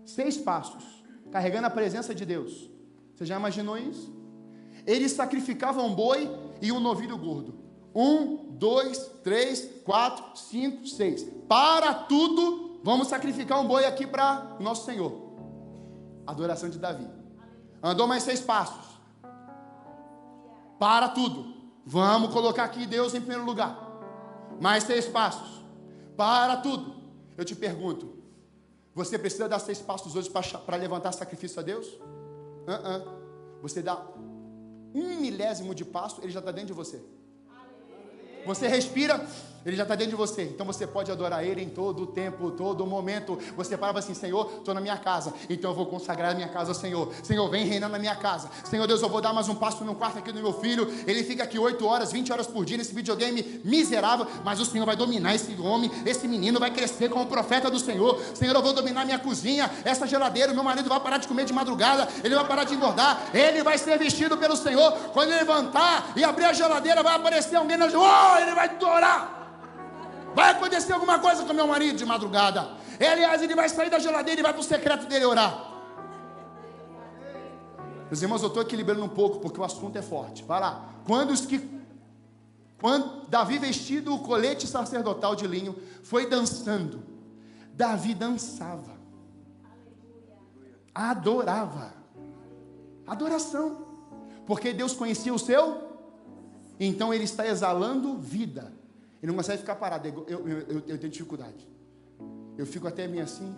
[SPEAKER 1] seis passos, carregando a presença de Deus. Você já imaginou isso? Eles sacrificavam um boi e um novilho gordo. Um, dois, três, quatro, cinco, seis. Para tudo, vamos sacrificar um boi aqui para nosso Senhor. Adoração de Davi. Andou mais seis passos. Para tudo. Vamos colocar aqui Deus em primeiro lugar. Mais seis passos. Para tudo. Eu te pergunto: você precisa dar seis passos hoje para levantar sacrifício a Deus? Uh -uh. Você dá um milésimo de passo, ele já está dentro de você. Você respira, ele já está dentro de você. Então você pode adorar Ele em todo o tempo, todo momento. Você parava assim, Senhor, estou na minha casa. Então eu vou consagrar a minha casa ao Senhor. Senhor, vem reinar na minha casa. Senhor Deus, eu vou dar mais um passo no quarto aqui do meu filho. Ele fica aqui 8 horas, 20 horas por dia nesse videogame miserável. Mas o Senhor vai dominar esse homem. Esse menino vai crescer como profeta do Senhor. Senhor, eu vou dominar minha cozinha, essa geladeira. Meu marido vai parar de comer de madrugada. Ele vai parar de engordar. Ele vai ser vestido pelo Senhor. Quando ele levantar e abrir a geladeira, vai aparecer alguém na oh, ele vai orar. Vai acontecer alguma coisa com meu marido de madrugada. aliás, ele vai sair da geladeira e vai para o secreto dele orar. Meus irmãos, eu estou equilibrando um pouco porque o assunto é forte. Vai lá. Quando os que. Quando Davi vestido o colete sacerdotal de linho foi dançando, Davi dançava, adorava, adoração, porque Deus conhecia o seu, então ele está exalando vida Ele não consegue ficar parado. Eu, eu, eu, eu tenho dificuldade. Eu fico até meio assim.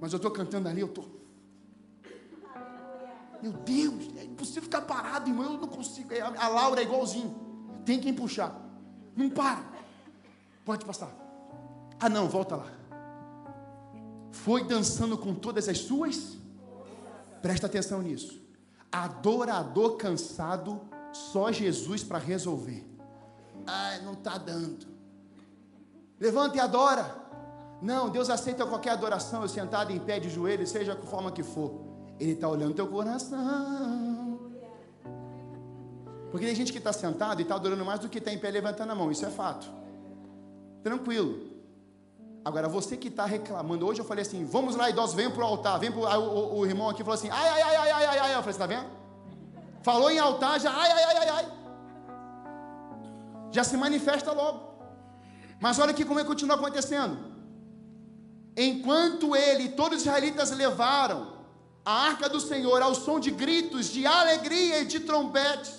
[SPEAKER 1] Mas eu estou cantando ali, eu estou. Meu Deus, é impossível ficar parado, irmão. Eu não consigo. A Laura é igualzinho. Tem quem puxar. Não para. Pode passar. Ah, não, volta lá. Foi dançando com todas as suas. Presta atenção nisso. Adorador cansado, só Jesus para resolver. Ah, não está dando. Levanta e adora. Não, Deus aceita qualquer adoração, eu sentado em pé de joelho, seja a forma que for. Ele está olhando teu coração. Porque tem gente que está sentado e está adorando mais do que está em pé levantando a mão, isso é fato. Tranquilo. Agora, você que está reclamando, hoje eu falei assim: vamos lá, idosos, venham para o altar. Vem pro, o, o, o, irmão aqui falou assim: ai, ai, ai, ai, ai, ai, ai. Eu falei: você está vendo? Falou em altar, já ai, ai, ai, ai, ai. Já se manifesta logo. Mas olha aqui como é que continua acontecendo. Enquanto ele e todos os israelitas levaram a arca do Senhor ao som de gritos, de alegria e de trombetes,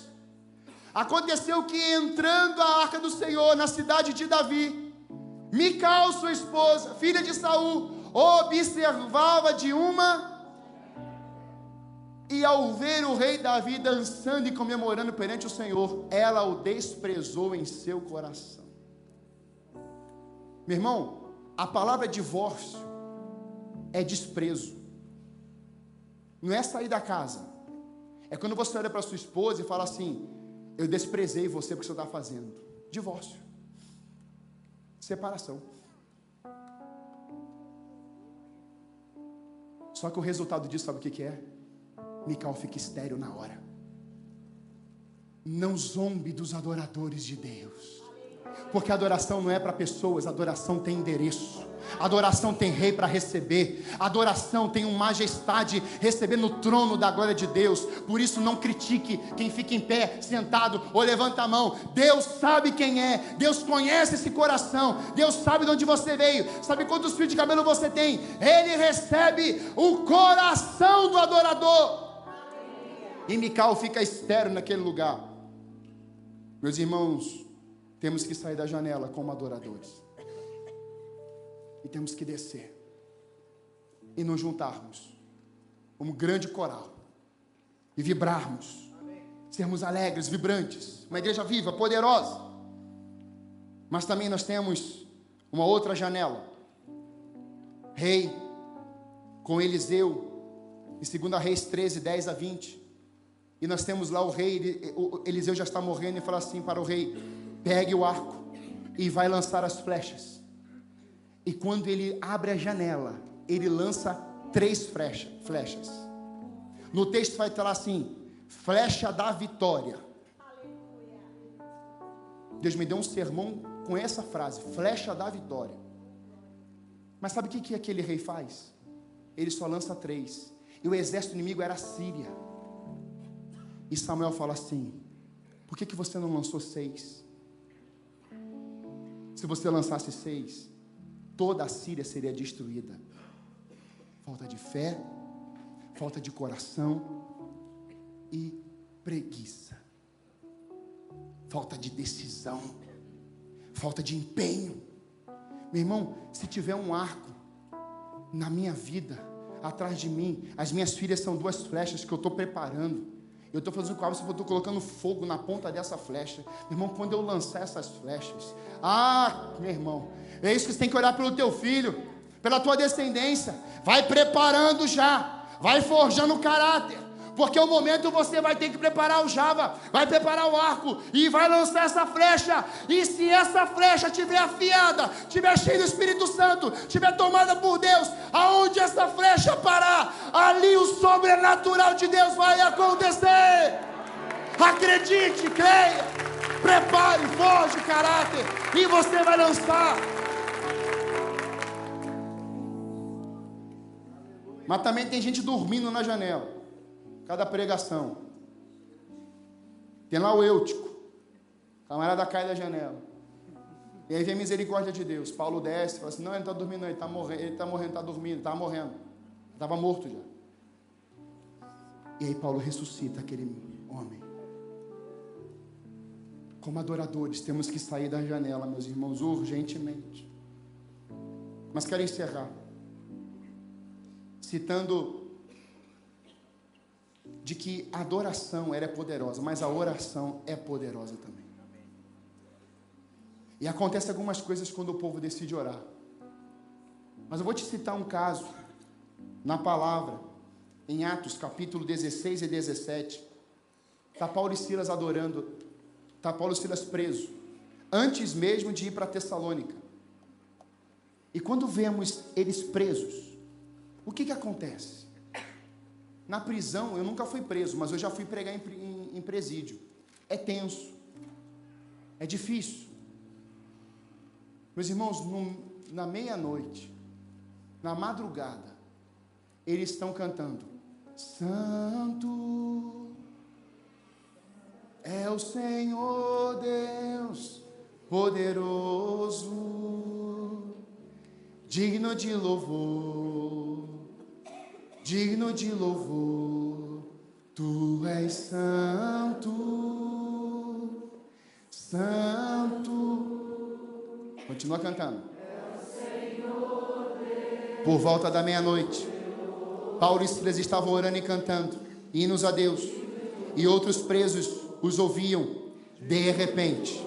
[SPEAKER 1] aconteceu que entrando a arca do Senhor na cidade de Davi, Mical, sua esposa, filha de Saul, observava de uma e ao ver o rei Davi dançando e comemorando perante o Senhor, ela o desprezou em seu coração. Meu irmão, a palavra divórcio é desprezo. Não é sair da casa. É quando você olha para sua esposa e fala assim: Eu desprezei você porque você está fazendo. Divórcio. Separação. Só que o resultado disso, sabe o que, que é? Mical fica estéreo na hora. Não zombe dos adoradores de Deus. Porque adoração não é para pessoas, adoração tem endereço. Adoração tem rei para receber. Adoração tem uma majestade receber no trono da glória de Deus. Por isso não critique quem fica em pé, sentado ou levanta a mão. Deus sabe quem é. Deus conhece esse coração. Deus sabe de onde você veio. Sabe quantos fios de cabelo você tem. Ele recebe o coração do adorador. E Mical fica estéreo naquele lugar. Meus irmãos, temos que sair da janela como adoradores. E temos que descer. E nos juntarmos como grande coral. E vibrarmos. Sermos alegres, vibrantes. Uma igreja viva, poderosa. Mas também nós temos uma outra janela. Rei com Eliseu, em 2 Reis 13, 10 a 20. E nós temos lá o rei, Eliseu já está morrendo, e fala assim para o rei: pegue o arco e vai lançar as flechas. E quando ele abre a janela, ele lança três flechas. No texto vai estar assim: flecha da vitória. Deus me deu um sermão com essa frase: flecha da vitória. Mas sabe o que, que aquele rei faz? Ele só lança três. E o exército inimigo era a Síria. E Samuel fala assim: por que, que você não lançou seis? Se você lançasse seis, toda a Síria seria destruída. Falta de fé, falta de coração e preguiça. Falta de decisão, falta de empenho. Meu irmão, se tiver um arco na minha vida, atrás de mim, as minhas filhas são duas flechas que eu estou preparando. Eu estou fazendo com a eu estou colocando fogo na ponta dessa flecha. Meu irmão, quando eu lançar essas flechas, ah, meu irmão, é isso que você tem que olhar pelo teu filho, pela tua descendência. Vai preparando já, vai forjando o caráter. Porque o momento você vai ter que preparar o Java, vai preparar o arco e vai lançar essa flecha. E se essa flecha tiver afiada, tiver cheia do Espírito Santo, tiver tomada por Deus, aonde essa flecha parar, ali o sobrenatural de Deus vai acontecer. Acredite, creia, prepare, forge caráter e você vai lançar. Mas também tem gente dormindo na janela cada pregação. Tem lá o Eutico, camarada cai da janela. E aí vem a misericórdia de Deus. Paulo desce fala assim: Não, ele está dormindo, ele está morrendo, ele está morrendo, está dormindo, estava morrendo. Estava morto já. E aí Paulo ressuscita aquele homem. como adoradores, temos que sair da janela, meus irmãos, urgentemente. Mas quero encerrar citando de que a adoração era poderosa, mas a oração é poderosa também. E acontece algumas coisas quando o povo decide orar. Mas eu vou te citar um caso na palavra, em Atos capítulo 16 e 17. Está Paulo e Silas adorando, está Paulo e Silas preso, antes mesmo de ir para Tessalônica. E quando vemos eles presos, o que, que acontece? Na prisão, eu nunca fui preso, mas eu já fui pregar em, em, em presídio. É tenso, é difícil. Meus irmãos, na meia-noite, na madrugada, eles estão cantando: Santo é o Senhor Deus poderoso, digno de louvor digno de louvor, tu és santo, santo. Continua cantando. Por volta da meia-noite, Paulo e Silas estavam orando e cantando hinos a Deus, e outros presos os ouviam. De repente,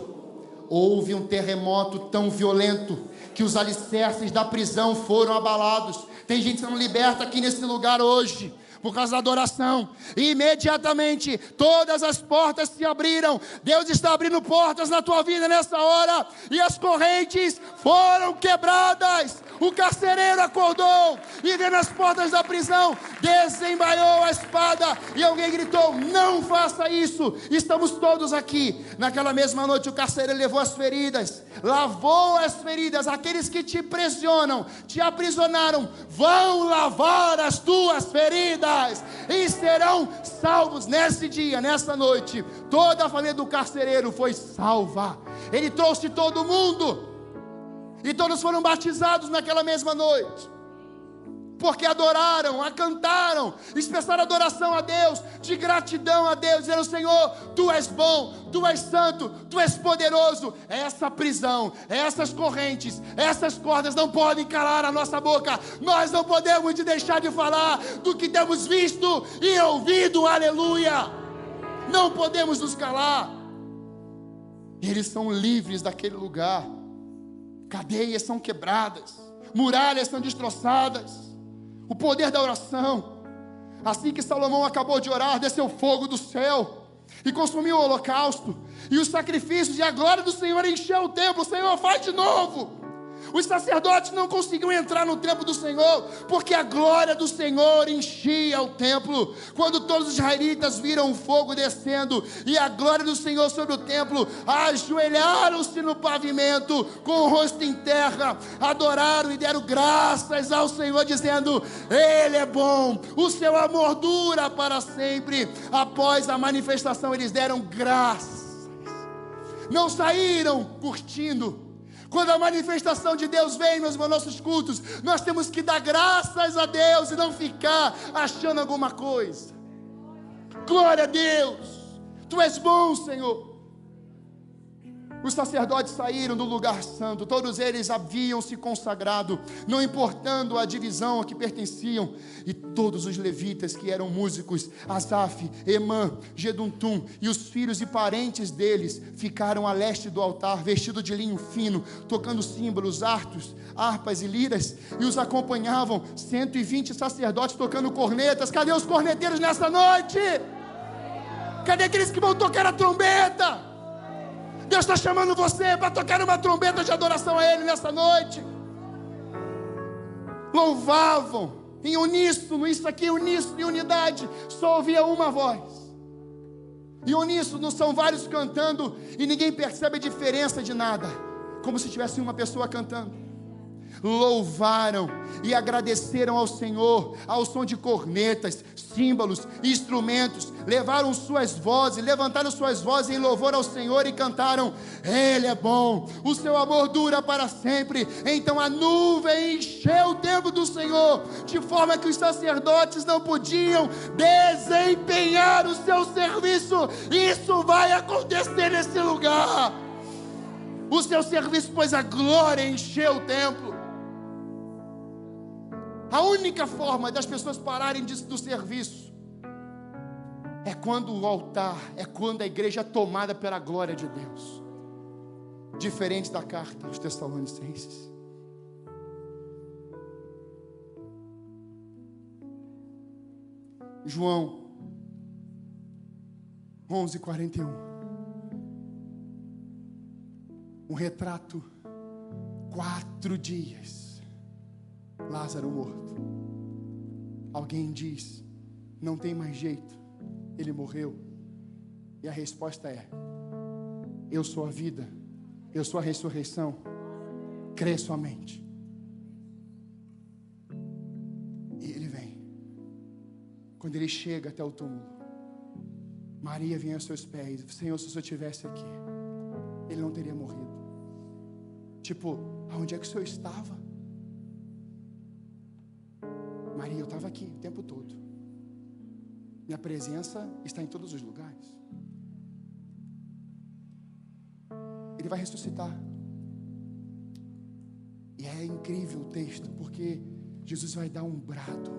[SPEAKER 1] houve um terremoto tão violento que os alicerces da prisão foram abalados tem gente sendo liberta aqui nesse lugar hoje por causa da adoração. E imediatamente todas as portas se abriram. Deus está abrindo portas na tua vida nessa hora. E as correntes foram quebradas. O carcereiro acordou e vendo as portas da prisão, desembaiou a espada e alguém gritou: Não faça isso. Estamos todos aqui. Naquela mesma noite, o carcereiro levou as feridas, lavou as feridas. Aqueles que te pressionam, te aprisionaram, vão lavar as tuas feridas e serão salvos nesse dia, nessa noite. Toda a família do carcereiro foi salva. Ele trouxe todo mundo. E todos foram batizados naquela mesma noite. Porque adoraram, a cantaram, expressaram adoração a Deus, de gratidão a Deus, dizendo: Senhor, tu és bom, tu és santo, tu és poderoso. Essa prisão, essas correntes, essas cordas não podem calar a nossa boca. Nós não podemos deixar de falar do que temos visto e ouvido, aleluia. Não podemos nos calar. Eles são livres daquele lugar cadeias são quebradas, muralhas são destroçadas, o poder da oração. Assim que Salomão acabou de orar, desceu fogo do céu e consumiu o holocausto, e os sacrifícios, e a glória do Senhor encheu o templo. O Senhor faz de novo. Os sacerdotes não conseguiam entrar no templo do Senhor, porque a glória do Senhor enchia o templo. Quando todos os israelitas viram o fogo descendo e a glória do Senhor sobre o templo, ajoelharam-se no pavimento, com o rosto em terra, adoraram e deram graças ao Senhor, dizendo: Ele é bom, o seu amor dura para sempre. Após a manifestação, eles deram graças. Não saíram curtindo quando a manifestação de Deus vem nos nossos cultos, nós temos que dar graças a Deus e não ficar achando alguma coisa. Glória a Deus. Tu és bom, Senhor. Os sacerdotes saíram do lugar santo, todos eles haviam se consagrado, não importando a divisão a que pertenciam, e todos os levitas que eram músicos, Asaf, Emã, Geduntum e os filhos e parentes deles, ficaram a leste do altar, vestidos de linho fino, tocando símbolos, artos, harpas e liras, e os acompanhavam 120 sacerdotes tocando cornetas. Cadê os corneteiros nessa noite? Cadê aqueles que vão tocar a trombeta? Deus está chamando você para tocar uma trombeta de adoração a Ele nessa noite. Louvavam em uníssono, isso aqui, uníssono, em unidade, só ouvia uma voz. E uníssono são vários cantando e ninguém percebe a diferença de nada, como se tivesse uma pessoa cantando. Louvaram e agradeceram ao Senhor ao som de cornetas, símbolos, instrumentos, levaram suas vozes, levantaram suas vozes em louvor ao Senhor e cantaram: Ele é bom, o seu amor dura para sempre. Então a nuvem encheu o templo do Senhor, de forma que os sacerdotes não podiam desempenhar o seu serviço. Isso vai acontecer nesse lugar. O seu serviço, pois a glória encheu o templo. A única forma das pessoas pararem do serviço é quando o altar, é quando a igreja é tomada pela glória de Deus. Diferente da carta aos Tessalonicenses. João 11:41. Um retrato quatro dias. Lázaro morto. Alguém diz: não tem mais jeito, ele morreu. E a resposta é: eu sou a vida, eu sou a ressurreição. Crê somente. E ele vem. Quando ele chega até o túmulo, Maria vem aos seus pés: Senhor, se o senhor estivesse aqui, ele não teria morrido. Tipo, aonde é que o senhor estava? Maria, eu estava aqui o tempo todo. Minha presença está em todos os lugares. Ele vai ressuscitar. E é incrível o texto, porque Jesus vai dar um brado.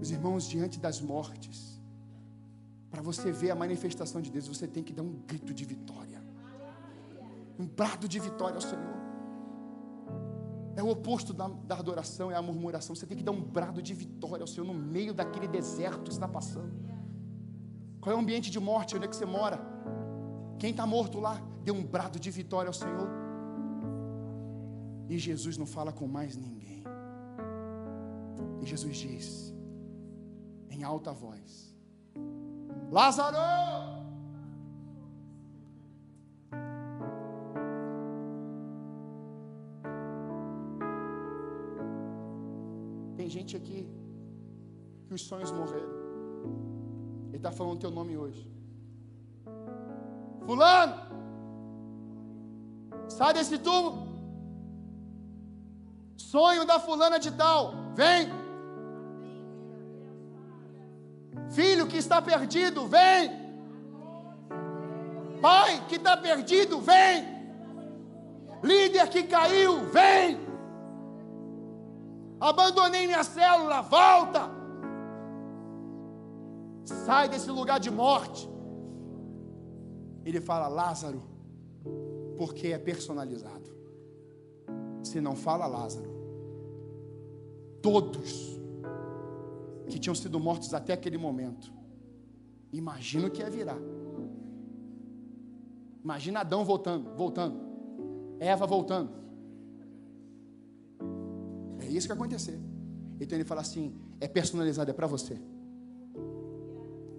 [SPEAKER 1] Os irmãos, diante das mortes, para você ver a manifestação de Deus, você tem que dar um grito de vitória. Um brado de vitória ao Senhor. É o oposto da, da, adoração, é a murmuração. Você tem que dar um brado de vitória ao Senhor no meio daquele deserto que está passando. Qual é o ambiente de morte? Onde é que você mora? Quem está morto lá? Dê um brado de vitória ao Senhor. E Jesus não fala com mais ninguém. E Jesus diz, em alta voz: Lázaro! Gente aqui que os sonhos morreram. Ele está falando o teu nome hoje. Fulano, sai desse túmulo. Sonho da fulana de tal, vem. Filho que está perdido, vem. Pai que está perdido, vem. Líder que caiu, vem. Abandonei minha célula, volta. Sai desse lugar de morte. Ele fala Lázaro, porque é personalizado. Se não fala Lázaro, todos que tinham sido mortos até aquele momento, imagina o que ia virar. Imagina Adão voltando, voltando, Eva voltando. É isso que vai acontecer. Então ele fala assim: é personalizado, é para você.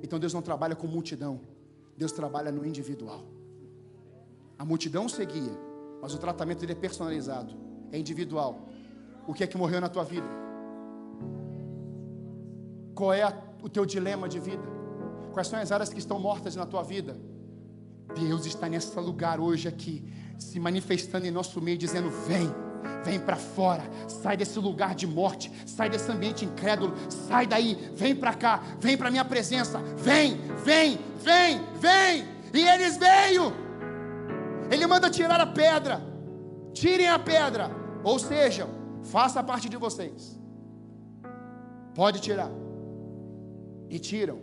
[SPEAKER 1] Então Deus não trabalha com multidão, Deus trabalha no individual. A multidão seguia, mas o tratamento dele é personalizado, é individual. O que é que morreu na tua vida? Qual é a, o teu dilema de vida? Quais são as áreas que estão mortas na tua vida? Deus está nesse lugar hoje aqui, se manifestando em nosso meio, dizendo: Vem, vem para fora, sai desse lugar de morte, sai desse ambiente incrédulo, sai daí, vem para cá, vem para minha presença, vem, vem, vem, vem. E eles veio. Ele manda tirar a pedra. Tirem a pedra, ou seja, faça parte de vocês. Pode tirar. E tiram.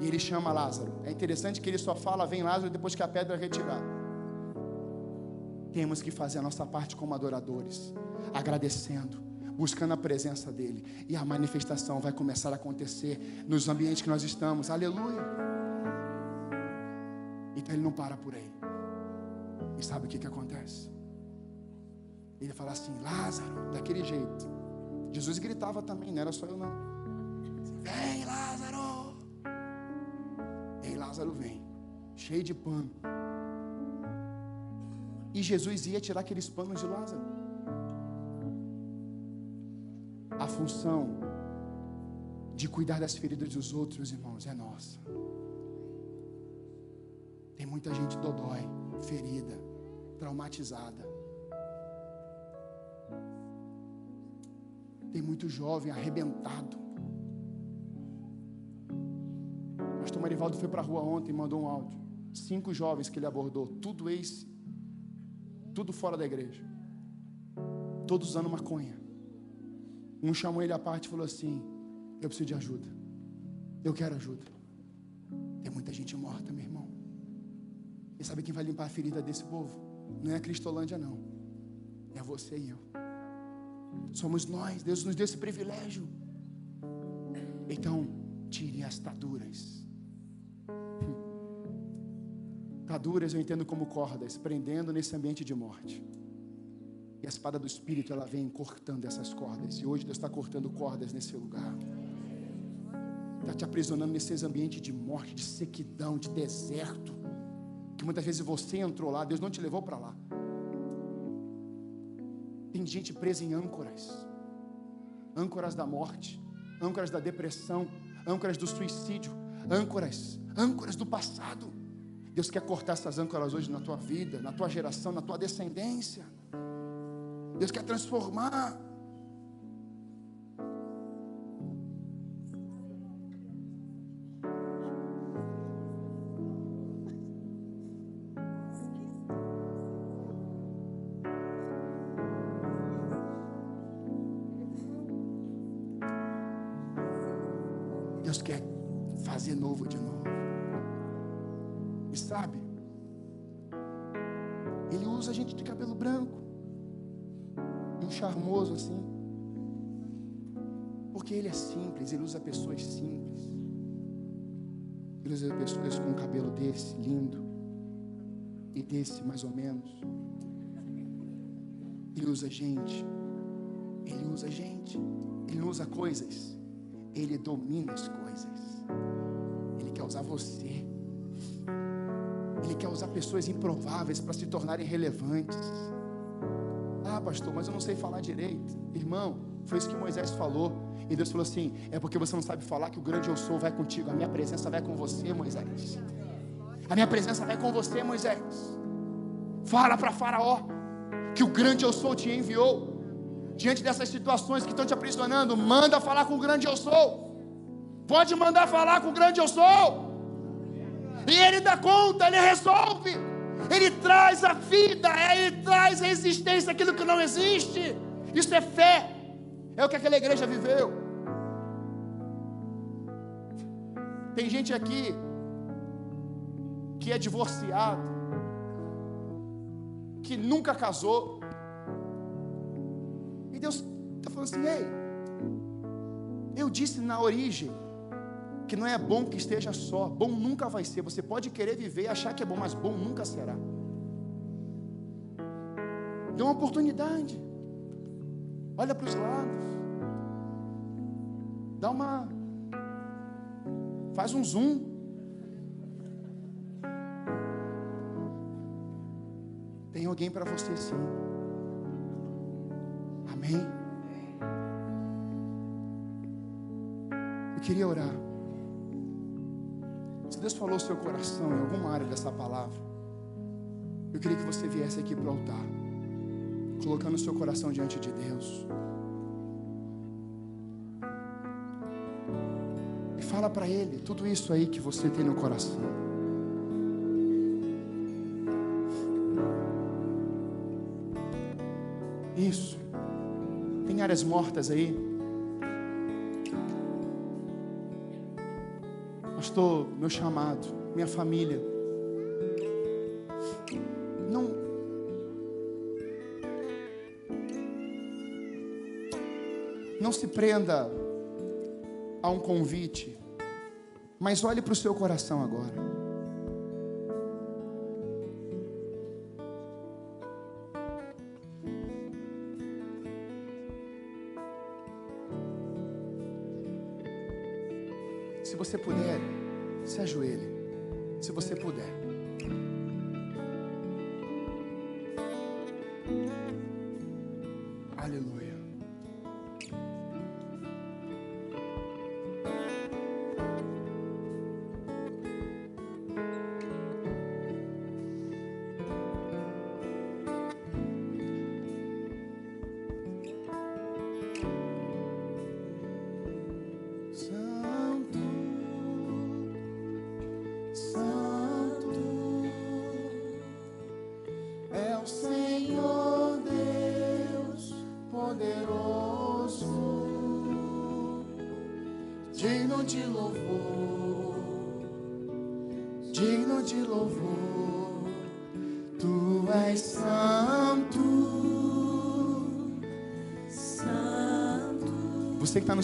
[SPEAKER 1] E ele chama Lázaro. É interessante que ele só fala vem Lázaro depois que a pedra é retirada. Temos que fazer a nossa parte como adoradores, agradecendo, buscando a presença dEle, e a manifestação vai começar a acontecer nos ambientes que nós estamos. Aleluia! Então ele não para por aí. E sabe o que, que acontece? Ele fala assim: Lázaro, daquele jeito. Jesus gritava também, não era só eu não. Vem, Lázaro! E aí Lázaro vem, cheio de pano E Jesus ia tirar aqueles panos de Lázaro. A função de cuidar das feridas dos outros, irmãos, é nossa. Tem muita gente dodói, ferida, traumatizada. Tem muito jovem arrebentado. Pastor Marivaldo foi para a rua ontem e mandou um áudio. Cinco jovens que ele abordou, tudo ex, tudo fora da igreja. Todos usando maconha. Um chamou ele à parte e falou assim: Eu preciso de ajuda. Eu quero ajuda. Tem muita gente morta, meu irmão. E sabe quem vai limpar a ferida desse povo? Não é a Cristolândia, não. É você e eu. Somos nós. Deus nos deu esse privilégio. Então, tire as taduras. Taduras eu entendo como cordas, prendendo nesse ambiente de morte. E a espada do Espírito, ela vem cortando essas cordas. E hoje Deus está cortando cordas nesse lugar. Está te aprisionando nesses ambientes de morte, de sequidão, de deserto. Que muitas vezes você entrou lá, Deus não te levou para lá. Tem gente presa em âncoras âncoras da morte, âncoras da depressão, âncoras do suicídio, âncoras, âncoras do passado. Deus quer cortar essas âncoras hoje na tua vida, na tua geração, na tua descendência. Deus quer transformar. Ele não usa coisas. Ele domina as coisas. Ele quer usar você. Ele quer usar pessoas improváveis para se tornarem relevantes. Ah, pastor, mas eu não sei falar direito. Irmão, foi isso que Moisés falou. E Deus falou assim: é porque você não sabe falar que o grande eu sou vai contigo. A minha presença vai com você, Moisés. A minha presença vai com você, Moisés. Fala para Faraó que o grande eu sou te enviou diante dessas situações que estão te aprisionando, manda falar com o grande eu sou. Pode mandar falar com o grande eu sou. E ele dá conta, ele resolve. Ele traz a vida, ele traz a existência, aquilo que não existe. Isso é fé. É o que aquela igreja viveu. Tem gente aqui que é divorciado, que nunca casou, Deus está falando assim: ei, eu disse na origem que não é bom que esteja só, bom nunca vai ser. Você pode querer viver e achar que é bom, mas bom nunca será. Dê uma oportunidade, olha para os lados, dá uma, faz um zoom. Tem alguém para você sim. Amém? Eu queria orar. Se Deus falou o seu coração em alguma área dessa palavra, eu queria que você viesse aqui para o altar, colocando o seu coração diante de Deus. E fala para Ele tudo isso aí que você tem no coração. Áreas mortas aí. Pastor, meu chamado, minha família. Não. Não se prenda a um convite, mas olhe para o seu coração agora.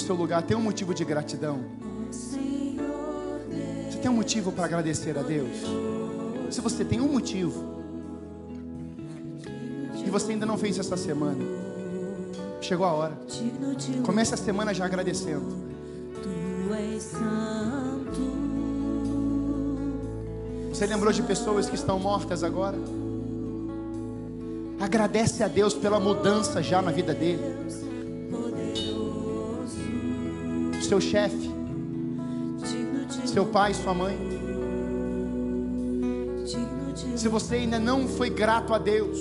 [SPEAKER 1] Seu lugar tem um motivo de gratidão. Você tem um motivo para agradecer a Deus? Se você tem um motivo, e você ainda não fez essa semana, chegou a hora. Comece a semana já agradecendo. Você lembrou de pessoas que estão mortas agora? Agradece a Deus pela mudança já na vida dele. Seu chefe, seu pai, sua mãe. Se você ainda não foi grato a Deus,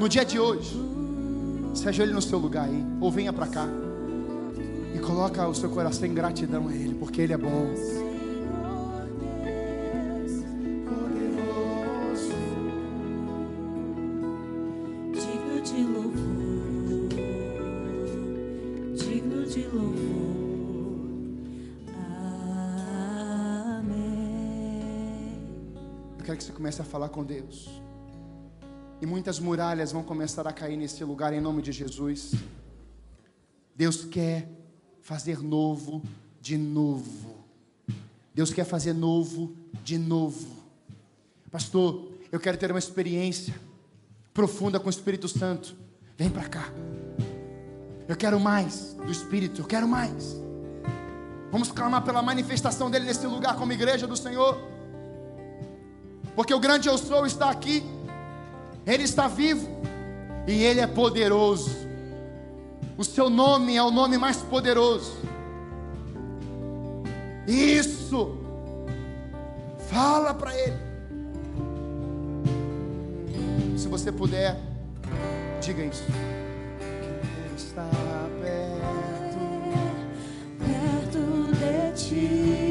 [SPEAKER 1] no dia de hoje, se ajoelhe no seu lugar aí, ou venha para cá e coloca o seu coração em gratidão a Ele, porque Ele é bom. Falar com Deus. E muitas muralhas vão começar a cair nesse lugar em nome de Jesus. Deus quer fazer novo de novo. Deus quer fazer novo de novo. Pastor, eu quero ter uma experiência profunda com o Espírito Santo. Vem para cá. Eu quero mais do Espírito, eu quero mais. Vamos clamar pela manifestação dele nesse lugar como igreja do Senhor. Porque o grande eu sou está aqui. Ele está vivo e ele é poderoso. O seu nome é o nome mais poderoso. Isso. Fala para ele. Se você puder, diga isso. Está perto,
[SPEAKER 2] perto de ti.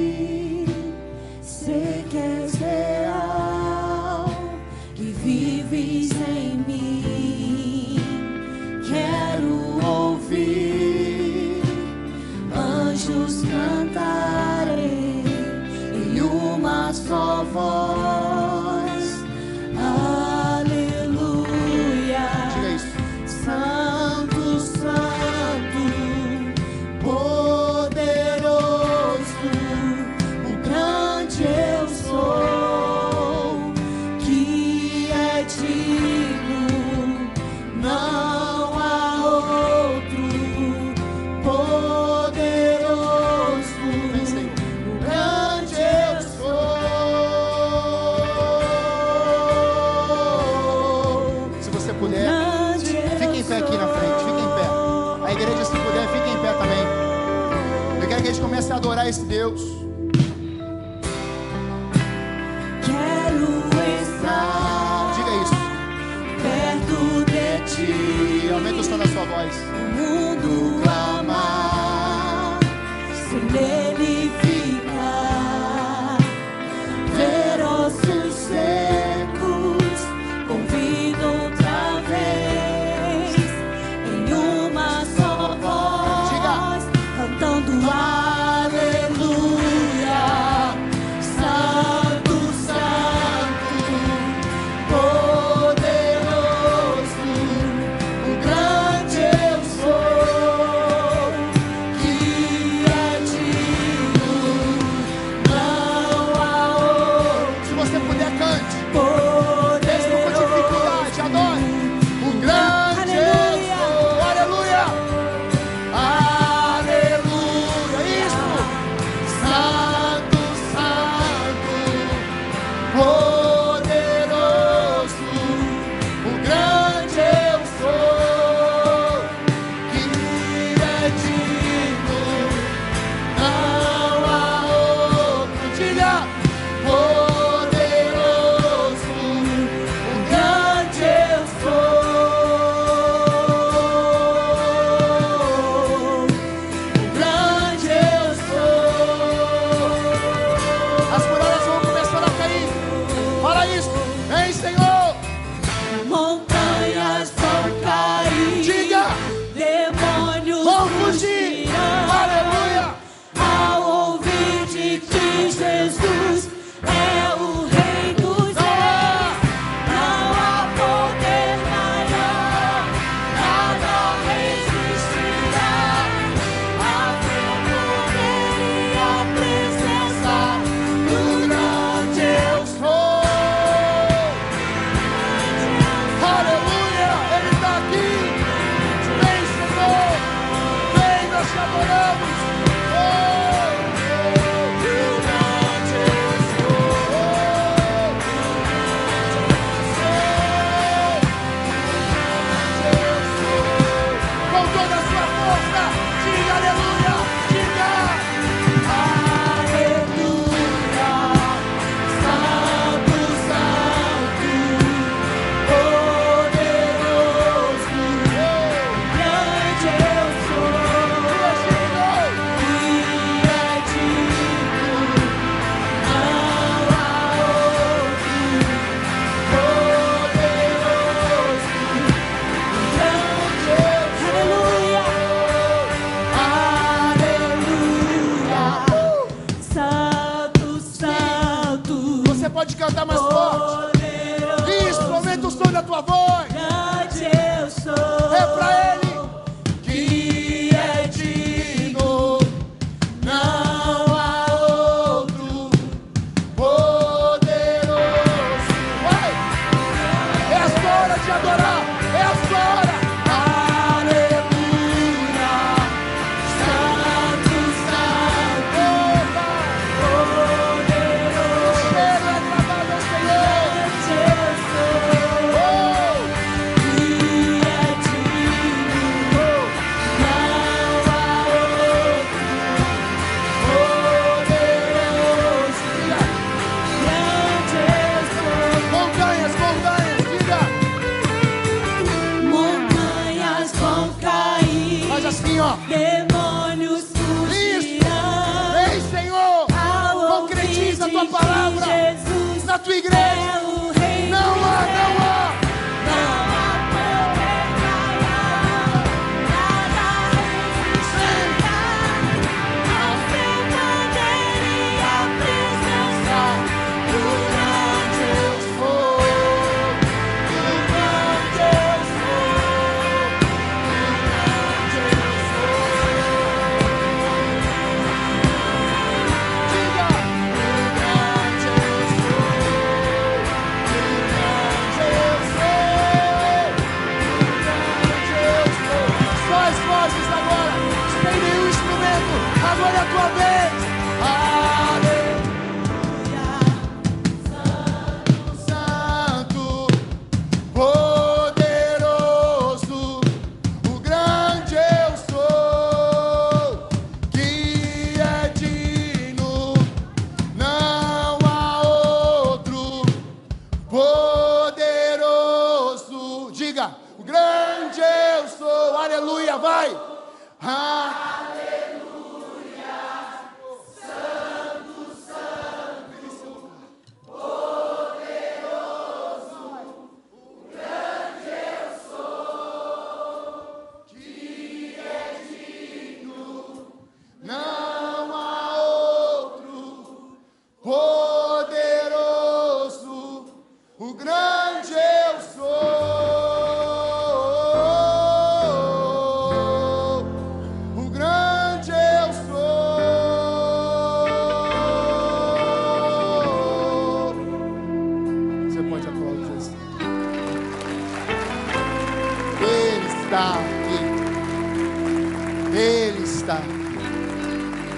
[SPEAKER 1] Ele está.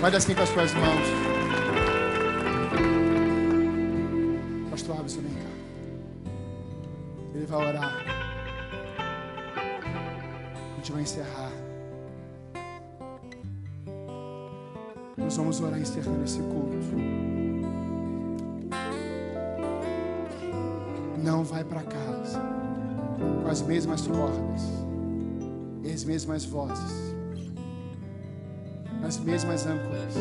[SPEAKER 1] Faz assim com as tuas mãos. Pastor Abson, vem cá. Ele vai orar. A gente vai encerrar. Nós vamos orar encerrando esse culto. Não vai para casa com as mesmas cordas, as mesmas vozes nas mesmas âncoras,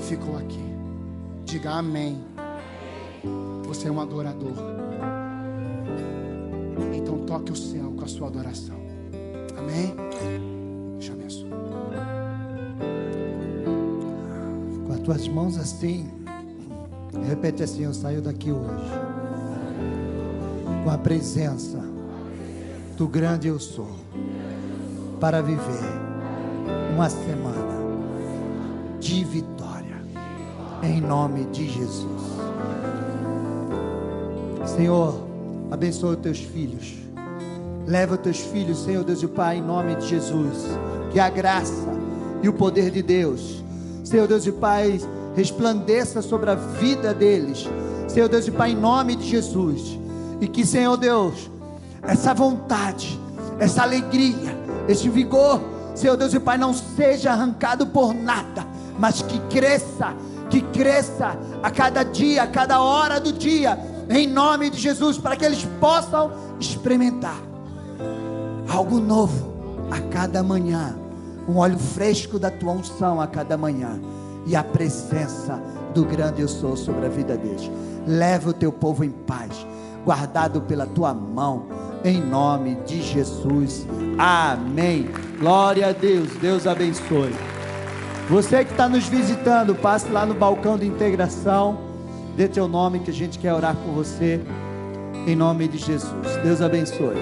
[SPEAKER 1] ficou aqui. Diga amém. Você é um adorador. Então toque o céu com a sua adoração. Amém? Te abençoe. Com
[SPEAKER 3] as tuas mãos assim, repete assim: Eu saio daqui hoje. Com a presença do grande eu sou. Para viver uma semana de vitória em nome de Jesus. Senhor, abençoa os teus filhos. Leva os teus filhos, Senhor Deus e Pai, em nome de Jesus. Que a graça e o poder de Deus, Senhor Deus e Pai, resplandeça sobre a vida deles. Senhor Deus e Pai, em nome de Jesus. E que, Senhor Deus, essa vontade, essa alegria, esse vigor, Senhor Deus e Pai, não seja arrancado por nada, mas que cresça, que cresça a cada dia, a cada hora do dia, em nome de Jesus, para que eles possam experimentar algo novo a cada manhã, um óleo fresco da tua unção a cada manhã e a presença do grande eu sou sobre a vida deles. Leva o teu povo em paz, guardado pela tua mão, em nome de Jesus. Amém. Glória a Deus. Deus abençoe. Você que está nos visitando, passe lá no balcão de integração. Dê teu nome que a gente quer orar com você. Em nome de Jesus. Deus abençoe.